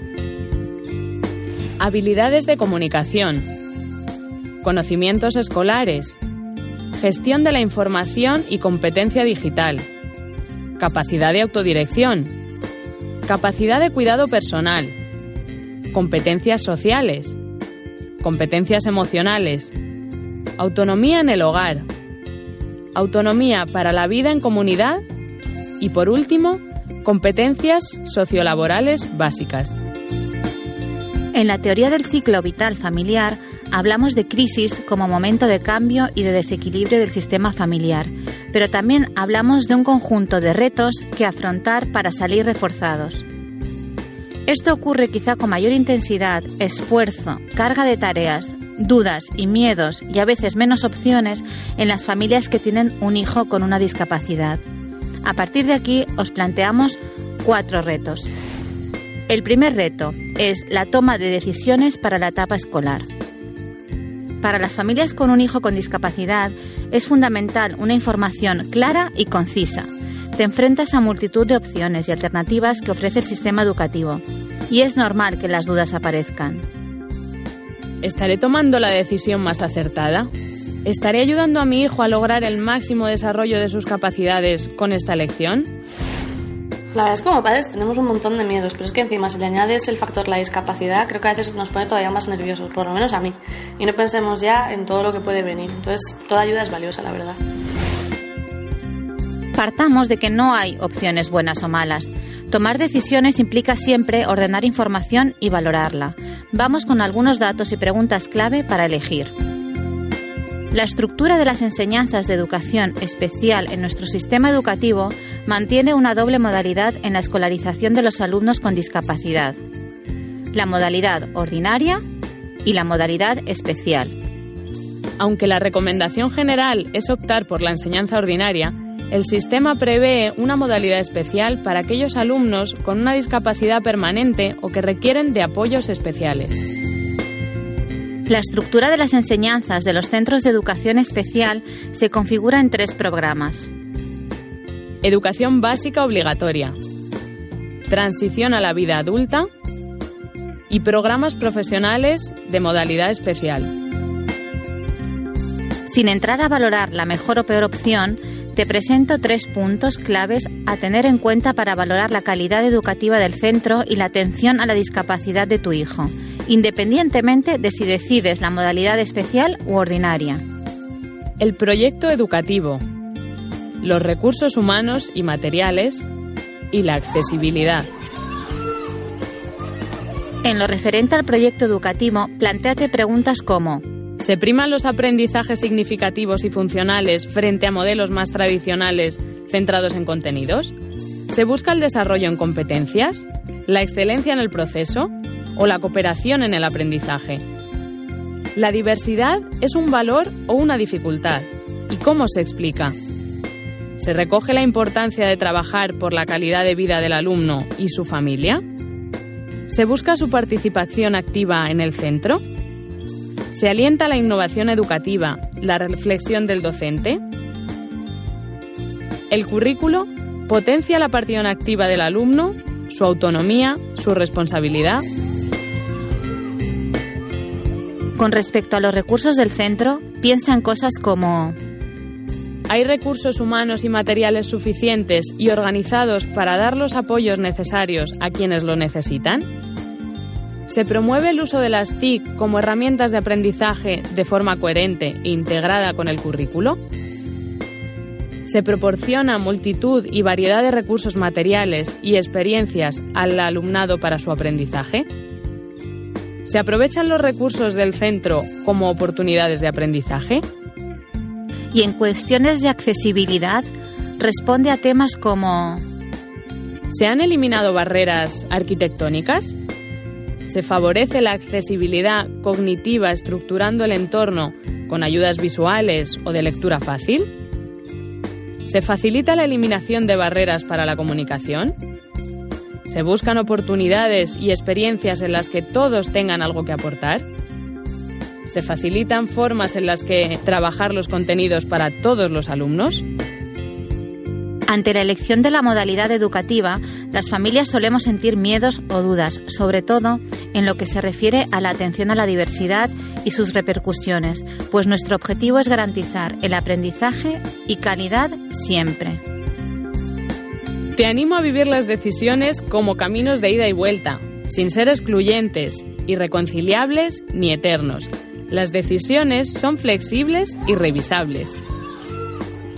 Habilidades de comunicación. Conocimientos escolares. Gestión de la información y competencia digital. Capacidad de autodirección. Capacidad de cuidado personal. Competencias sociales. Competencias emocionales. Autonomía en el hogar. Autonomía para la vida en comunidad y por último, competencias sociolaborales básicas. En la teoría del ciclo vital familiar hablamos de crisis como momento de cambio y de desequilibrio del sistema familiar, pero también hablamos de un conjunto de retos que afrontar para salir reforzados. Esto ocurre quizá con mayor intensidad, esfuerzo, carga de tareas, dudas y miedos y a veces menos opciones en las familias que tienen un hijo con una discapacidad. A partir de aquí os planteamos cuatro retos. El primer reto es la toma de decisiones para la etapa escolar. Para las familias con un hijo con discapacidad es fundamental una información clara y concisa. Te enfrentas a multitud de opciones y alternativas que ofrece el sistema educativo y es normal que las dudas aparezcan. ¿Estaré tomando la decisión más acertada? ¿Estaré ayudando a mi hijo a lograr el máximo desarrollo de sus capacidades con esta elección? La verdad es que como padres tenemos un montón de miedos, pero es que encima si le añades el factor la discapacidad, creo que a veces nos pone todavía más nerviosos, por lo menos a mí. Y no pensemos ya en todo lo que puede venir. Entonces, toda ayuda es valiosa, la verdad. Partamos de que no hay opciones buenas o malas. Tomar decisiones implica siempre ordenar información y valorarla. Vamos con algunos datos y preguntas clave para elegir. La estructura de las enseñanzas de educación especial en nuestro sistema educativo mantiene una doble modalidad en la escolarización de los alumnos con discapacidad. La modalidad ordinaria y la modalidad especial. Aunque la recomendación general es optar por la enseñanza ordinaria, el sistema prevé una modalidad especial para aquellos alumnos con una discapacidad permanente o que requieren de apoyos especiales. La estructura de las enseñanzas de los centros de educación especial se configura en tres programas. Educación básica obligatoria, transición a la vida adulta y programas profesionales de modalidad especial. Sin entrar a valorar la mejor o peor opción, te presento tres puntos claves a tener en cuenta para valorar la calidad educativa del centro y la atención a la discapacidad de tu hijo independientemente de si decides la modalidad especial u ordinaria. El proyecto educativo, los recursos humanos y materiales y la accesibilidad. En lo referente al proyecto educativo, planteate preguntas como ¿Se priman los aprendizajes significativos y funcionales frente a modelos más tradicionales centrados en contenidos? ¿Se busca el desarrollo en competencias? ¿La excelencia en el proceso? O la cooperación en el aprendizaje. ¿La diversidad es un valor o una dificultad? ¿Y cómo se explica? ¿Se recoge la importancia de trabajar por la calidad de vida del alumno y su familia? ¿Se busca su participación activa en el centro? ¿Se alienta la innovación educativa, la reflexión del docente? El currículo potencia la participación activa del alumno, su autonomía, su responsabilidad con respecto a los recursos del centro, piensa en cosas como ¿Hay recursos humanos y materiales suficientes y organizados para dar los apoyos necesarios a quienes lo necesitan? Se promueve el uso de las TIC como herramientas de aprendizaje de forma coherente e integrada con el currículo. Se proporciona multitud y variedad de recursos materiales y experiencias al alumnado para su aprendizaje. ¿Se aprovechan los recursos del centro como oportunidades de aprendizaje? Y en cuestiones de accesibilidad, responde a temas como ¿Se han eliminado barreras arquitectónicas? ¿Se favorece la accesibilidad cognitiva estructurando el entorno con ayudas visuales o de lectura fácil? ¿Se facilita la eliminación de barreras para la comunicación? ¿Se buscan oportunidades y experiencias en las que todos tengan algo que aportar? ¿Se facilitan formas en las que trabajar los contenidos para todos los alumnos? Ante la elección de la modalidad educativa, las familias solemos sentir miedos o dudas, sobre todo en lo que se refiere a la atención a la diversidad y sus repercusiones, pues nuestro objetivo es garantizar el aprendizaje y calidad siempre. Te animo a vivir las decisiones como caminos de ida y vuelta, sin ser excluyentes, irreconciliables ni eternos. Las decisiones son flexibles y revisables.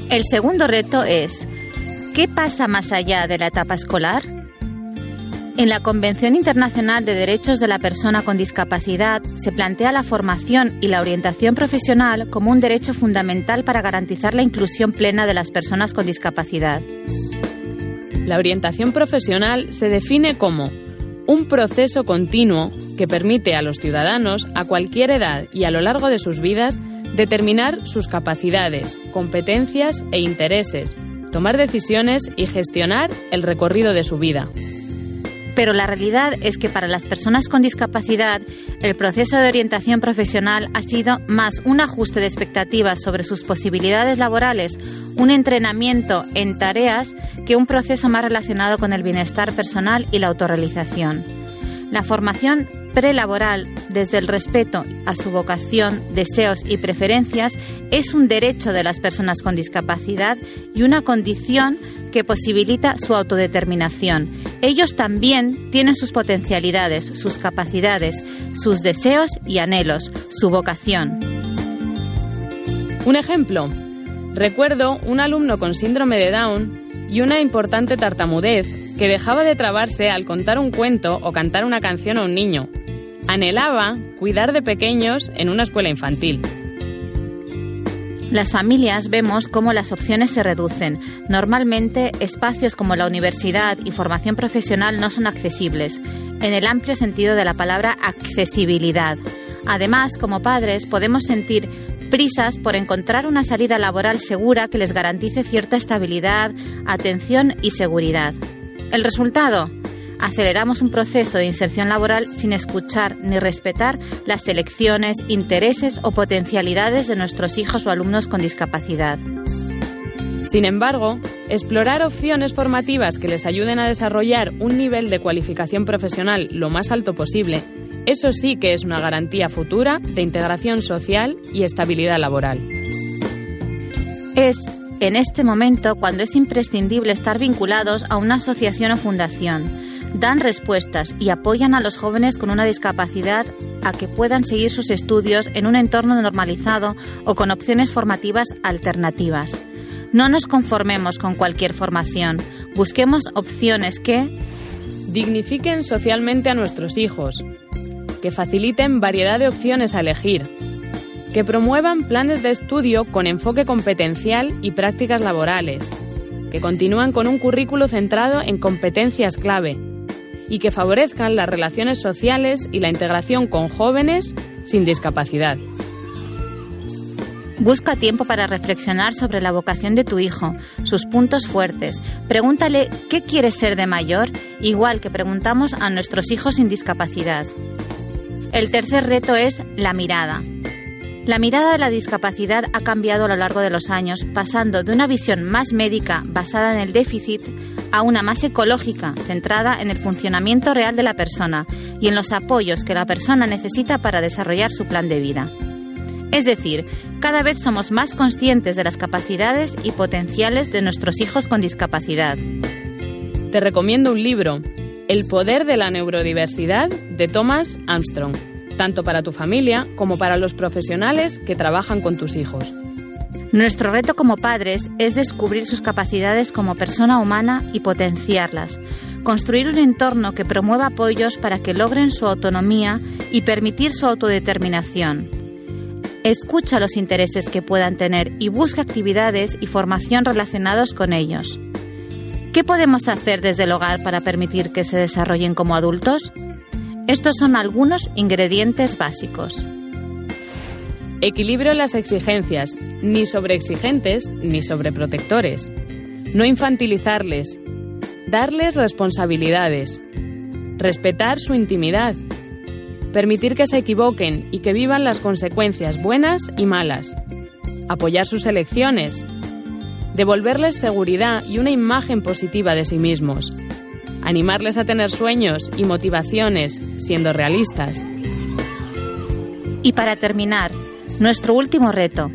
El segundo reto es ¿Qué pasa más allá de la etapa escolar? En la Convención Internacional de Derechos de la Persona con Discapacidad se plantea la formación y la orientación profesional como un derecho fundamental para garantizar la inclusión plena de las personas con discapacidad. La orientación profesional se define como un proceso continuo que permite a los ciudadanos a cualquier edad y a lo largo de sus vidas determinar sus capacidades, competencias e intereses tomar decisiones y gestionar el recorrido de su vida. Pero la realidad es que para las personas con discapacidad, el proceso de orientación profesional ha sido más un ajuste de expectativas sobre sus posibilidades laborales, un entrenamiento en tareas, que un proceso más relacionado con el bienestar personal y la autorrealización. La formación prelaboral desde el respeto a su vocación, deseos y preferencias es un derecho de las personas con discapacidad y una condición que posibilita su autodeterminación. Ellos también tienen sus potencialidades, sus capacidades, sus deseos y anhelos, su vocación. Un ejemplo. Recuerdo un alumno con síndrome de Down y una importante tartamudez que dejaba de trabarse al contar un cuento o cantar una canción a un niño. Anhelaba cuidar de pequeños en una escuela infantil. Las familias vemos cómo las opciones se reducen. Normalmente, espacios como la universidad y formación profesional no son accesibles, en el amplio sentido de la palabra accesibilidad. Además, como padres, podemos sentir prisas por encontrar una salida laboral segura que les garantice cierta estabilidad, atención y seguridad. El resultado, aceleramos un proceso de inserción laboral sin escuchar ni respetar las elecciones, intereses o potencialidades de nuestros hijos o alumnos con discapacidad. Sin embargo, explorar opciones formativas que les ayuden a desarrollar un nivel de cualificación profesional lo más alto posible, eso sí que es una garantía futura de integración social y estabilidad laboral. Es en este momento cuando es imprescindible estar vinculados a una asociación o fundación. Dan respuestas y apoyan a los jóvenes con una discapacidad a que puedan seguir sus estudios en un entorno normalizado o con opciones formativas alternativas. No nos conformemos con cualquier formación, busquemos opciones que dignifiquen socialmente a nuestros hijos, que faciliten variedad de opciones a elegir, que promuevan planes de estudio con enfoque competencial y prácticas laborales, que continúan con un currículo centrado en competencias clave y que favorezcan las relaciones sociales y la integración con jóvenes sin discapacidad. Busca tiempo para reflexionar sobre la vocación de tu hijo, sus puntos fuertes. Pregúntale qué quiere ser de mayor, igual que preguntamos a nuestros hijos sin discapacidad. El tercer reto es la mirada. La mirada de la discapacidad ha cambiado a lo largo de los años, pasando de una visión más médica basada en el déficit a una más ecológica, centrada en el funcionamiento real de la persona y en los apoyos que la persona necesita para desarrollar su plan de vida. Es decir, cada vez somos más conscientes de las capacidades y potenciales de nuestros hijos con discapacidad. Te recomiendo un libro, El poder de la neurodiversidad de Thomas Armstrong, tanto para tu familia como para los profesionales que trabajan con tus hijos. Nuestro reto como padres es descubrir sus capacidades como persona humana y potenciarlas. Construir un entorno que promueva apoyos para que logren su autonomía y permitir su autodeterminación. Escucha los intereses que puedan tener y busca actividades y formación relacionados con ellos. ¿Qué podemos hacer desde el hogar para permitir que se desarrollen como adultos? Estos son algunos ingredientes básicos. Equilibrio en las exigencias, ni sobreexigentes ni sobreprotectores. No infantilizarles. Darles responsabilidades. Respetar su intimidad. Permitir que se equivoquen y que vivan las consecuencias buenas y malas. Apoyar sus elecciones. Devolverles seguridad y una imagen positiva de sí mismos. Animarles a tener sueños y motivaciones, siendo realistas. Y para terminar, nuestro último reto,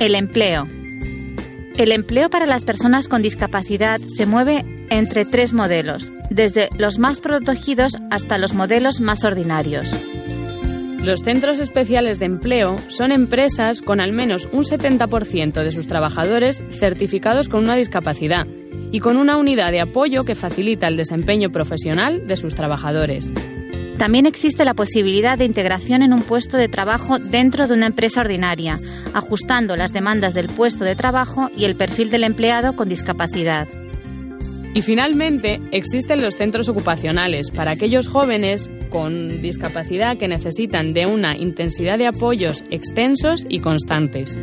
el empleo. El empleo para las personas con discapacidad se mueve entre tres modelos, desde los más protegidos hasta los modelos más ordinarios. Los centros especiales de empleo son empresas con al menos un 70% de sus trabajadores certificados con una discapacidad y con una unidad de apoyo que facilita el desempeño profesional de sus trabajadores. También existe la posibilidad de integración en un puesto de trabajo dentro de una empresa ordinaria, ajustando las demandas del puesto de trabajo y el perfil del empleado con discapacidad. Y finalmente, existen los centros ocupacionales para aquellos jóvenes con discapacidad que necesitan de una intensidad de apoyos extensos y constantes.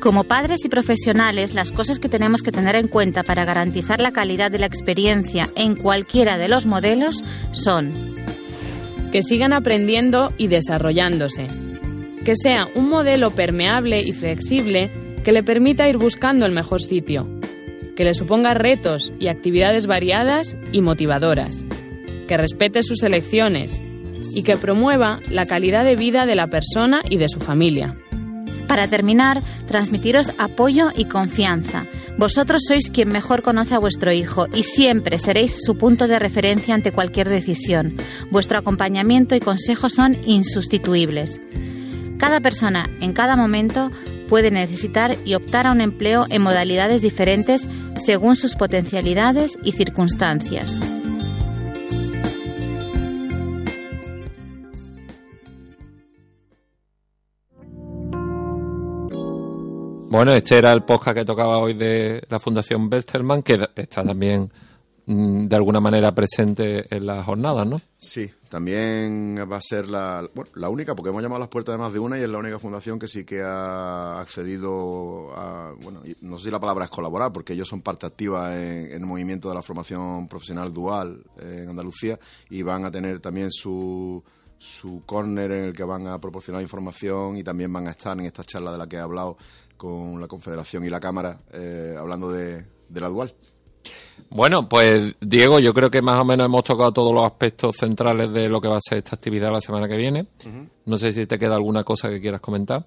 Como padres y profesionales, las cosas que tenemos que tener en cuenta para garantizar la calidad de la experiencia en cualquiera de los modelos son que sigan aprendiendo y desarrollándose, que sea un modelo permeable y flexible que le permita ir buscando el mejor sitio, que le suponga retos y actividades variadas y motivadoras, que respete sus elecciones y que promueva la calidad de vida de la persona y de su familia. Para terminar, transmitiros apoyo y confianza. Vosotros sois quien mejor conoce a vuestro hijo y siempre seréis su punto de referencia ante cualquier decisión. Vuestro acompañamiento y consejo son insustituibles. Cada persona, en cada momento, puede necesitar y optar a un empleo en modalidades diferentes según sus potencialidades y circunstancias. Bueno, este era el podcast que tocaba hoy de la Fundación Bestelman, que está también mm, de alguna manera presente en las jornadas, ¿no? Sí, también va a ser la, bueno, la única, porque hemos llamado a las puertas de más de una y es la única fundación que sí que ha accedido a, bueno, no sé si la palabra es colaborar, porque ellos son parte activa en, el movimiento de la formación profesional dual en Andalucía y van a tener también su su corner en el que van a proporcionar información y también van a estar en esta charla de la que he hablado con la Confederación y la Cámara eh, hablando de, la dual. Bueno, pues Diego, yo creo que más o menos hemos tocado todos los aspectos centrales de lo que va a ser esta actividad la semana que viene. No sé si te queda alguna cosa que quieras comentar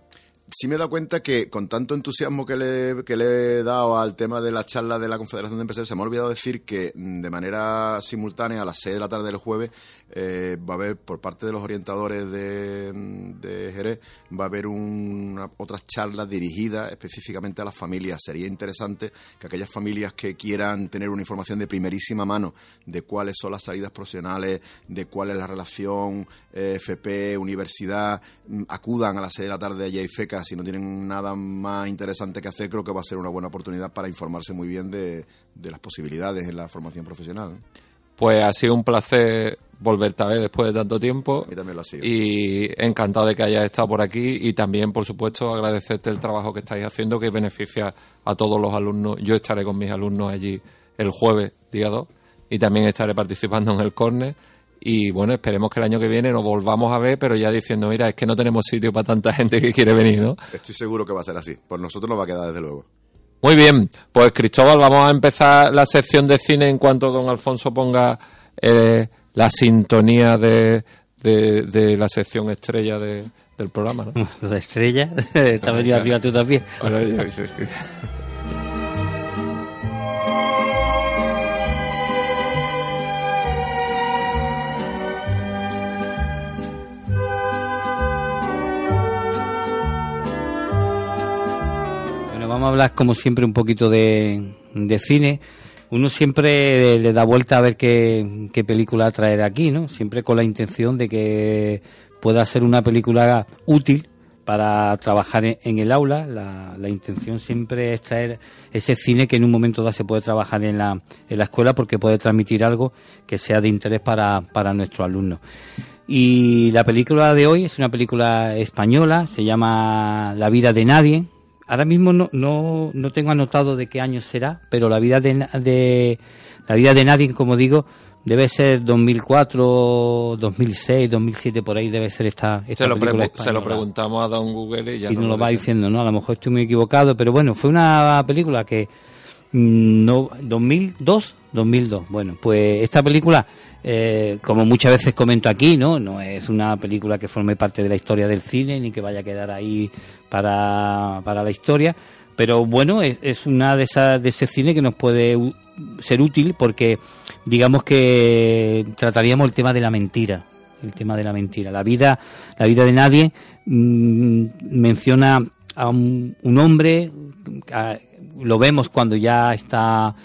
sí me he dado cuenta que con tanto entusiasmo que le, que le he dado al tema de la charla de la Confederación de Empresarios, se me ha olvidado decir que mm, de manera simultánea a las 6 de la tarde del jueves eh, va a haber, por parte de los orientadores de, de Jerez, va a haber una, otras charlas dirigidas específicamente a las familias. Sería interesante que aquellas familias que quieran tener una información de primerísima mano de cuáles son las salidas profesionales, de cuál es la relación eh, FP, universidad, mm, acudan a las 6 de la tarde a FECA si no tienen nada más interesante que hacer, creo que va a ser una buena oportunidad para informarse muy bien de, las posibilidades en la formación profesional. Pues ha sido un placer volverte a ver después de tanto tiempo. Y también lo ha sido. Y encantado de que hayas estado por aquí y también, por supuesto, agradecerte el trabajo que estáis haciendo que beneficia a todos los alumnos. Yo estaré con mis alumnos allí el jueves, día 2, y también estaré participando en el córner y bueno, esperemos que el año que viene nos volvamos a ver, pero ya diciendo, mira, es que no tenemos sitio para tanta gente que quiere venir, ¿no? Estoy seguro que va a ser así. Por nosotros nos va a quedar desde luego. Muy bien, pues Cristóbal, vamos a empezar la sección de cine en cuanto don Alfonso ponga eh, la sintonía de, de, la sección estrella de, del programa, ¿no? ¿La estrella? Está venido arriba tú también. Vamos a hablar como siempre un poquito de, de cine. Uno siempre le da vuelta a ver qué, qué película traer aquí, ¿no? Siempre con la intención de que pueda ser una película útil para trabajar en, el aula. La, la, intención siempre es traer ese cine que en un momento dado se puede trabajar en la, en la escuela porque puede transmitir algo que sea de interés para, para nuestros alumnos. Y la película de hoy es una película española, se llama La vida de nadie. Ahora mismo no, no, no tengo anotado de qué año será, pero la vida de, de la vida de nadie, como digo, Debe ser 2004, 2006, 2007, por ahí debe ser esta, esta se, lo película se lo preguntamos a Don Google y ya y nos lo va diciendo, ¿no? A lo mejor estoy muy equivocado, pero bueno, fue una película que no 2002, 2002. Bueno, pues esta película, eh, como muchas veces comento aquí, ¿no? No es una película que forme parte de la historia del cine ni que vaya a quedar ahí para, para la historia, pero bueno, es, una de esas de ese cine que nos puede ser útil porque digamos que trataríamos el tema de la mentira el tema de la mentira la vida la vida de nadie mmm, menciona a un, un hombre lo vemos cuando ya está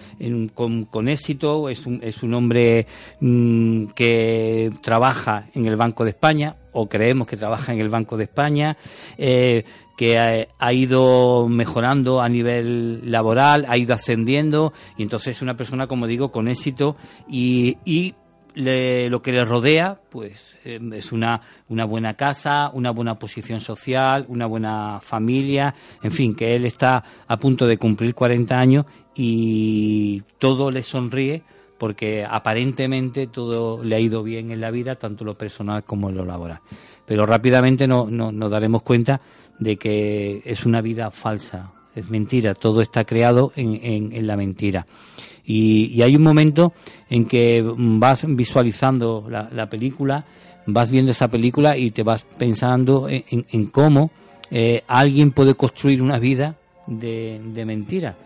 con, éxito es un, es un hombre mmm, que trabaja en el Banco de España o creemos que trabaja en el Banco de España eh, que ha, ido mejorando a nivel laboral, ha ido ascendiendo y entonces es una persona, como digo, con éxito y le, lo que le rodea, pues eh, es una, una buena casa, una buena posición social, una buena familia, en fin, que él está a punto de cumplir 40 años y todo le sonríe porque aparentemente todo le ha ido bien en la vida, tanto lo personal como lo laboral. Pero rápidamente no, no, nos daremos cuenta de que es una vida falsa, es mentira, todo está creado en, en, la mentira. Y, hay un momento en que vas visualizando la, la, película, vas viendo esa película y te vas pensando en, en cómo eh, alguien puede construir una vida de, de mentira.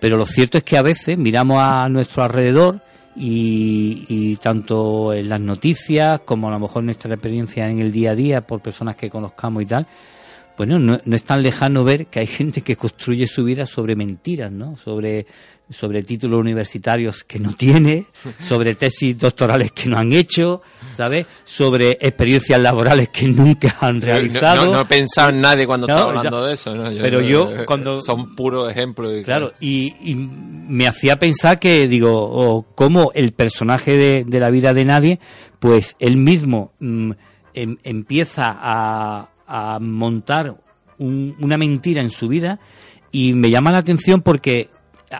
Pero lo cierto es que a veces miramos a nuestro alrededor y, y, tanto en las noticias como a lo mejor nuestra experiencia en el día a día por personas que conozcamos y tal, bueno, no, no, es tan lejano ver que hay gente que construye su vida sobre mentiras, ¿no? Sobre, sobre títulos universitarios que no tiene, sobre tesis doctorales que no han hecho, ¿sabes? Sobre experiencias laborales que nunca han realizado. No, no, no he pensado en nadie cuando estaba hablando de eso, ¿no? Yo, pero yo, cuando... Son puros ejemplos. Y, claro, claro. Y, y, me hacía pensar que, digo, oh, cómo el personaje de, de, la vida de nadie, pues él mismo mmm, em, empieza a a montar un, una mentira en su vida y me llama la atención porque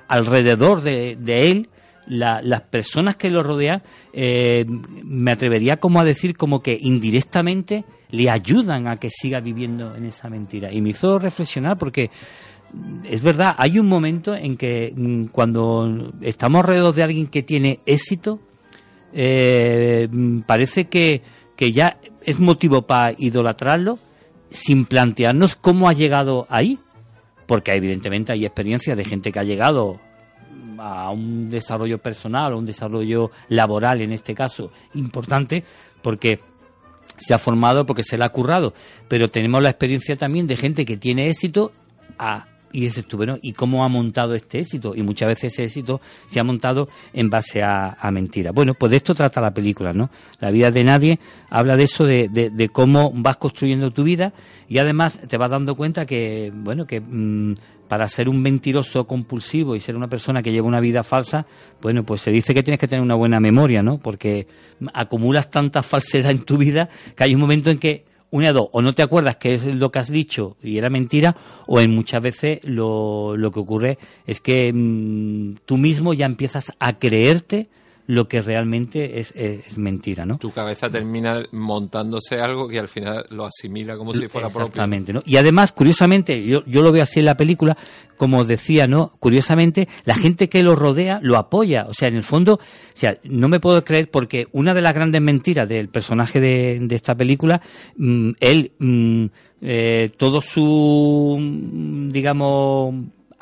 alrededor de, él la, las personas que lo rodean eh, me atrevería como a decir como que indirectamente le ayudan a que siga viviendo en esa mentira. Y me hizo reflexionar porque es verdad hay un momento en que mm, cuando estamos alrededor de alguien que tiene éxito eh, parece que, que ya es motivo para idolatrarlo sin plantearnos cómo ha llegado ahí. Porque evidentemente hay experiencias de gente que ha llegado a un desarrollo personal o un desarrollo laboral, en este caso, importante, porque se ha formado, porque se le ha currado. Pero tenemos la experiencia también de gente que tiene éxito a y tú, bueno, ¿y cómo ha montado este éxito? Y muchas veces ese éxito se ha montado en base a, a mentiras. Bueno, pues de esto trata la película, ¿no? La vida de nadie habla de eso, de, de, de cómo vas construyendo tu vida y además te vas dando cuenta que, bueno, que mmm, para ser un mentiroso compulsivo y ser una persona que lleva una vida falsa, bueno, pues se dice que tienes que tener una buena memoria, ¿no? Porque acumulas tanta falsedad en tu vida que hay un momento en que una dos, o no te acuerdas que es lo que has dicho y era mentira, o en muchas veces lo, lo que ocurre es que mmm, tú mismo ya empiezas a creerte lo que realmente es, es, mentira, ¿no? Tu cabeza termina montándose algo que al final lo asimila como si fuera Exactamente, propio. ¿no? Y además, curiosamente, yo, yo lo veo así en la película, como os decía, ¿no? Curiosamente, la gente que lo rodea lo apoya. O sea, en el fondo, o sea, no me puedo creer porque una de las grandes mentiras del personaje de, de esta película, mmm, él, mmm, eh, todo su, digamos,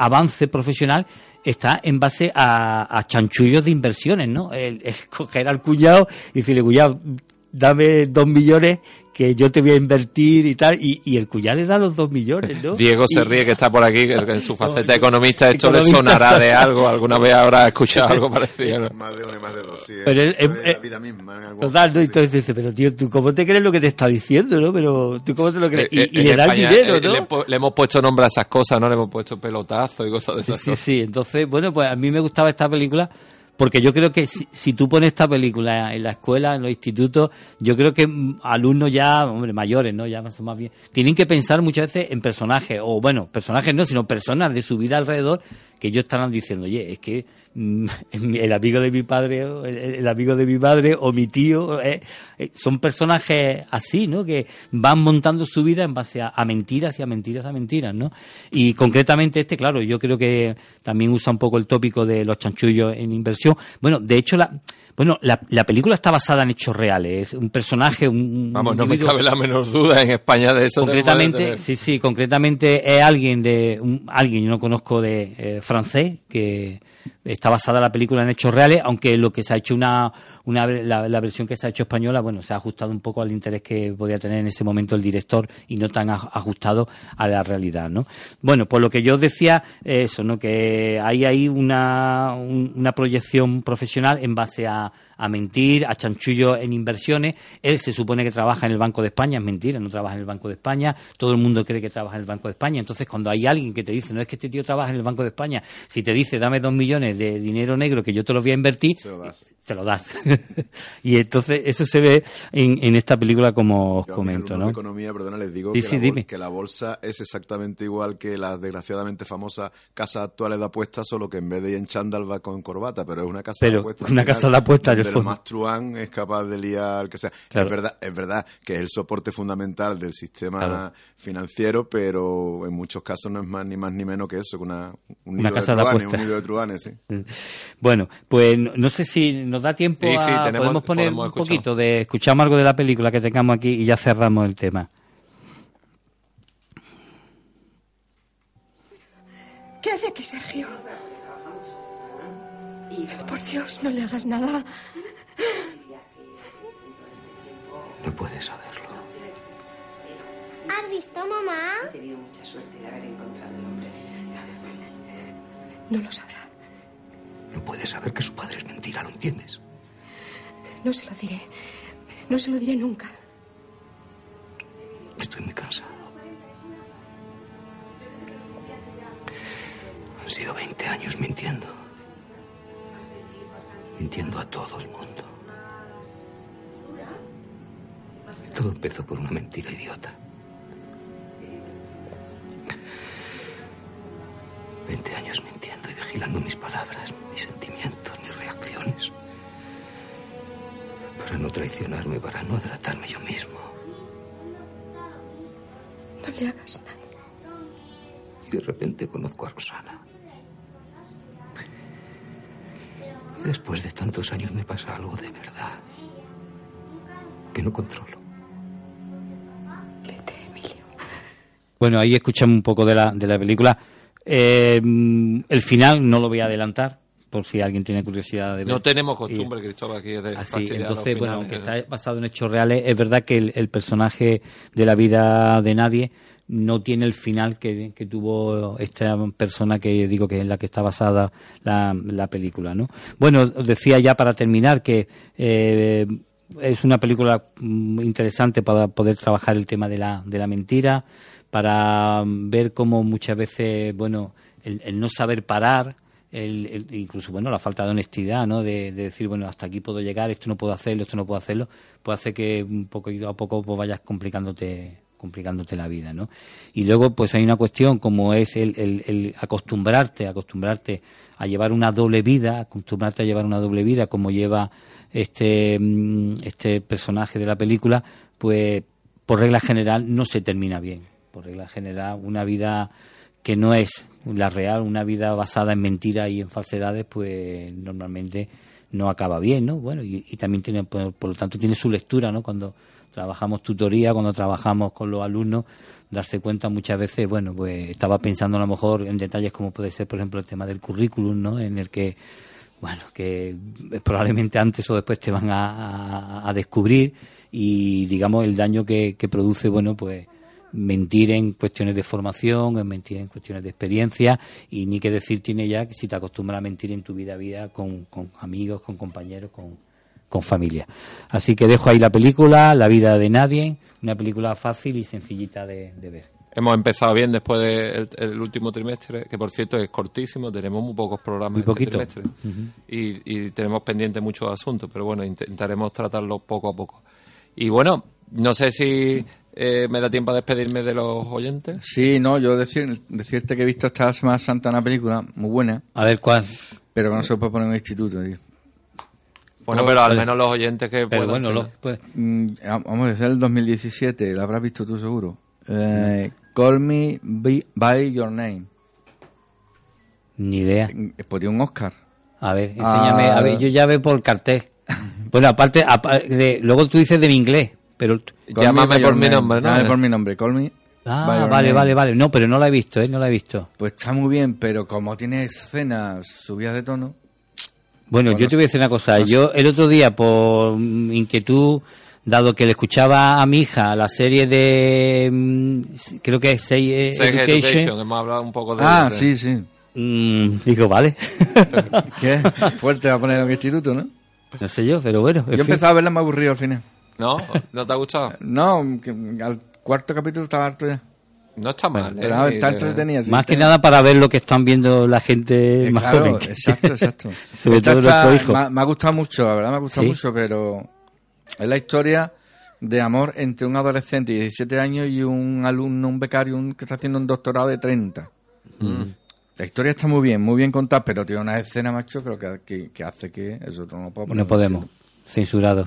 avance profesional está en base a, a chanchullos de inversiones, ¿no? El, el coger al cuñado y decirle, cuñado, dame dos millones que yo te voy a invertir y tal, y, y el Cuyá le da los dos millones, ¿no? Diego se Y- ríe que está por aquí, que en su faceta economista esto Economista, le sonará de algo, alguna vez habrá escuchado algo parecido. ¿no? Más de uno y más de dos, sí. Pero es, él- es eh, la vida misma. en algún Total, ¿no? caso, sí. Entonces dice, pero tío, ¿tú cómo te crees lo que te está diciendo, no? Pero, ¿tú cómo te lo crees? Y, Eh, y en le da el dinero, eh, ¿no? Le, le hemos puesto nombre a esas cosas, ¿no? Le hemos puesto pelotazo y cosas de Sí, esas sí, cosas. sí. Entonces, bueno, pues a mí me gustaba esta película porque yo creo que si, si tú pones esta película en la escuela, en los institutos, yo creo que mm, alumnos ya, hombre, mayores, ¿no? Ya más más bien, tienen que pensar muchas veces en personajes, o bueno, personajes no, sino personas de su vida alrededor que ellos estarán diciendo, oye, es que mm, el amigo de mi padre, el amigo de mi madre, o mi tío, eh, eh, son personajes así, ¿no? Que van montando su vida en base a, a mentiras y a mentiras a mentiras, ¿no? Y concretamente este, claro, yo creo que también usa un poco el tópico de los chanchullos en inversión. Bueno, de hecho, la, bueno, la, la película está basada en hechos reales. Es un personaje, un, un Vamos, no me cabe la menor duda en España de eso. concretamente, sí, sí, concretamente es alguien de un, alguien yo no conozco de eh, francés que está basada la película en hechos reales, aunque lo que se ha hecho una, una la, la versión que se ha hecho española, bueno, se ha ajustado un poco al interés que podía tener en ese momento el director y no tan aj- ajustado a la realidad, ¿no? Bueno, por lo que yo decía eh, eso, ¿no? Que hay ahí una, un- una proyección profesional en base a, a mentir, a chanchullo en inversiones. Él se supone que trabaja en el Banco de España, es mentira, no trabaja en el Banco de España. Todo el mundo cree que trabaja en el Banco de España. Entonces, cuando hay alguien que te dice, no es que este tío trabaja en el Banco de España, si te dice, dame dos millones de dinero negro que yo te los voy a invertir, Se lo das. te lo das. y entonces, eso se ve en, en esta película, como os Yo comento, ¿no? de economía, perdona, les digo Sí, que, sí, la dime. que la bolsa es exactamente igual que las desgraciadamente famosas casas actuales de apuestas, solo que en vez de ir en chándal va con corbata, pero es una casa Pero de apuestas. una final, casa de apuestas, fondo. más truán es capaz de liar que sea. Claro. Es verdad, es verdad que es el soporte fundamental del sistema Claro. financiero, pero en muchos casos no es más ni más ni menos que eso, que una, un Una nido casa de truanes, apuestas. un nido de truanes, sí. Bueno, pues no, sé si nos da tiempo Sí, sí, a... tenemos- podemos poner podemos un escuchar. poquito de... Escuchamos algo de la película que tengamos aquí y ya cerramos el tema. ¿Qué hace aquí, Sergio? Por Dios, no le hagas nada. Puedes saberlo. ¿Has visto, mamá? He tenido mucha suerte de haber encontrado el hombre. No lo sabrá. No puedes saber que su padre es mentira, ¿lo entiendes? No se lo diré. No se lo diré nunca. Estoy muy cansado. Han sido 20 años mintiendo. Mintiendo a todo el mundo. Todo empezó por una mentira idiota. 20 años mintiendo y vigilando mis palabras, mis sentimientos, mis reacciones. Para no traicionarme, para no delatarme yo mismo. No le hagas nada. Y de repente conozco a Rosana. Y después de tantos años me pasa algo de verdad. Que no controlo. Bueno, ahí escuchamos un poco de la, de la película. Eh, el final no lo voy a adelantar, por si alguien tiene curiosidad de ver. No tenemos Y- costumbre, Cristóbal, aquí de Así, entonces, bueno, aunque ¿eh? está basado en hechos reales, es verdad que el, el personaje de la vida de nadie no tiene el final que, que tuvo esta persona que digo que es la que está basada la, la película, ¿no? Bueno, decía ya para terminar que eh, es una película mm, interesante para poder trabajar el tema de la, de la mentira, para mm, ver cómo muchas veces, bueno, el, no saber parar, el, incluso bueno la falta de honestidad no de, de decir bueno hasta aquí puedo llegar esto no puedo hacerlo esto no puedo hacerlo pues hace que un poquito a poco pues vayas complicándote complicándote la vida no y luego pues hay una cuestión como es el, el- acostumbrarte acostumbrarte a llevar una doble vida acostumbrarte a llevar una doble vida como lleva este mm, este personaje de la película pues por regla general no se termina bien por regla general una vida que no es la real, una vida basada en mentiras y en falsedades, pues normalmente no acaba bien, ¿no? Bueno, y, y también tiene, por, por lo tanto, tiene su lectura, ¿no? Cuando trabajamos tutoría, cuando trabajamos con los alumnos, darse cuenta muchas veces, bueno, pues estaba pensando a lo mejor en detalles como puede ser, por ejemplo, el tema del currículum, ¿no? En el que, bueno, que probablemente antes o después te van a, a- descubrir y digamos el daño que, que produce, bueno, pues mentir en cuestiones de formación, en mentir en cuestiones de experiencia y ni que decir tiene ya que si te acostumbras a mentir en tu vida a vida con, con amigos, con compañeros, con, con familia. Así que dejo ahí la película, La vida de nadie, una película fácil y sencillita de, de ver. Hemos empezado bien después del el último trimestre, que por cierto es cortísimo, tenemos muy pocos programas Muy este poquito. trimestre y, y tenemos pendientes muchos asuntos, pero bueno, intentaremos tratarlos poco a poco. Y bueno, no sé si eh, me da tiempo a despedirme de los oyentes. Sí, no, yo decir, decirte que he visto esta Semana Santa una película muy buena. A ver cuál. Pero que no se puede poner en un instituto, tío. Bueno, pero al menos los oyentes que Pero puedan bueno, ser. pues, Mm, Vamos a decir el 2017, la habrás visto tú seguro. Eh, Call Me By, By Your Name. ni idea. Podría un Oscar. A ver, enséñame. Ah. A ver, yo ya veo por cartel. Bueno, aparte, apa- de- luego tú dices de mi inglés, pero... Call Llámame por mi nombre, ¿no? Llámame por mi nombre, Call Me. Ah, vale, Name. vale, vale. No, pero no la he visto, ¿eh? No la he visto. Pues está muy bien, pero como tiene escenas subidas de tono, Bueno, Bueno, yo te voy a decir una cosa. no. Yo el otro día, por inquietud, dado que le escuchaba a mi hija la serie de... mm, creo que es Say, eh, Education, Education, hemos hablado un poco de Ah, de- sí, sí. mm, digo, vale. ¿Qué? Fuerte a poner en el instituto, ¿no? no sé yo, pero bueno. en Yo empezaba a verla más aburrido al final. ¿No? ¿No te ha gustado? No, que al cuarto capítulo estaba harto ya. No está mal. Pero ¿eh? nada, está entretenida. Más está- que nada para ver lo que están viendo la gente Eh, más claro, joven. exacto, exacto. Sobre todo está- nuestro hijo. Me, ha- me ha gustado mucho, la verdad me ha gustado ¿Sí? mucho, pero es la historia de amor entre un adolescente de 17 años y un alumno, un becario un- que está haciendo un doctorado de 30. Mm. La historia está muy bien, muy bien contada, pero tiene una escena, macho, creo que, que, que hace que eso no lo puedo poner No podemos. Censurado.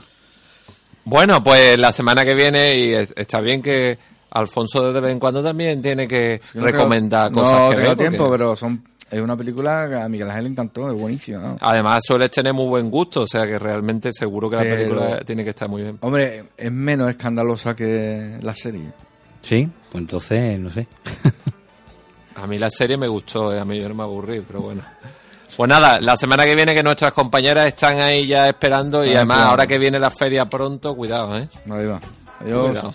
Bueno, pues la semana que viene, y es- está bien que Alfonso de vez en cuando también tiene que no recomendar tengo- cosas No que tengo porque tiempo, pero son, es una película que a Miguel Ángel le encantó, es buenísima. ¿no? Además sueles tener muy buen gusto, o sea que realmente seguro que la Pero- película tiene que estar muy bien. Hombre, es menos escandalosa que la serie. Sí, pues entonces, no sé. A mí la serie me gustó, eh, a mí yo no me aburrí, pero bueno. Pues nada, la semana que viene que nuestras compañeras están ahí ya esperando y además claro. ahora que viene la feria pronto, cuidado, ¿eh? Ahí va. Adiós. Cuidado.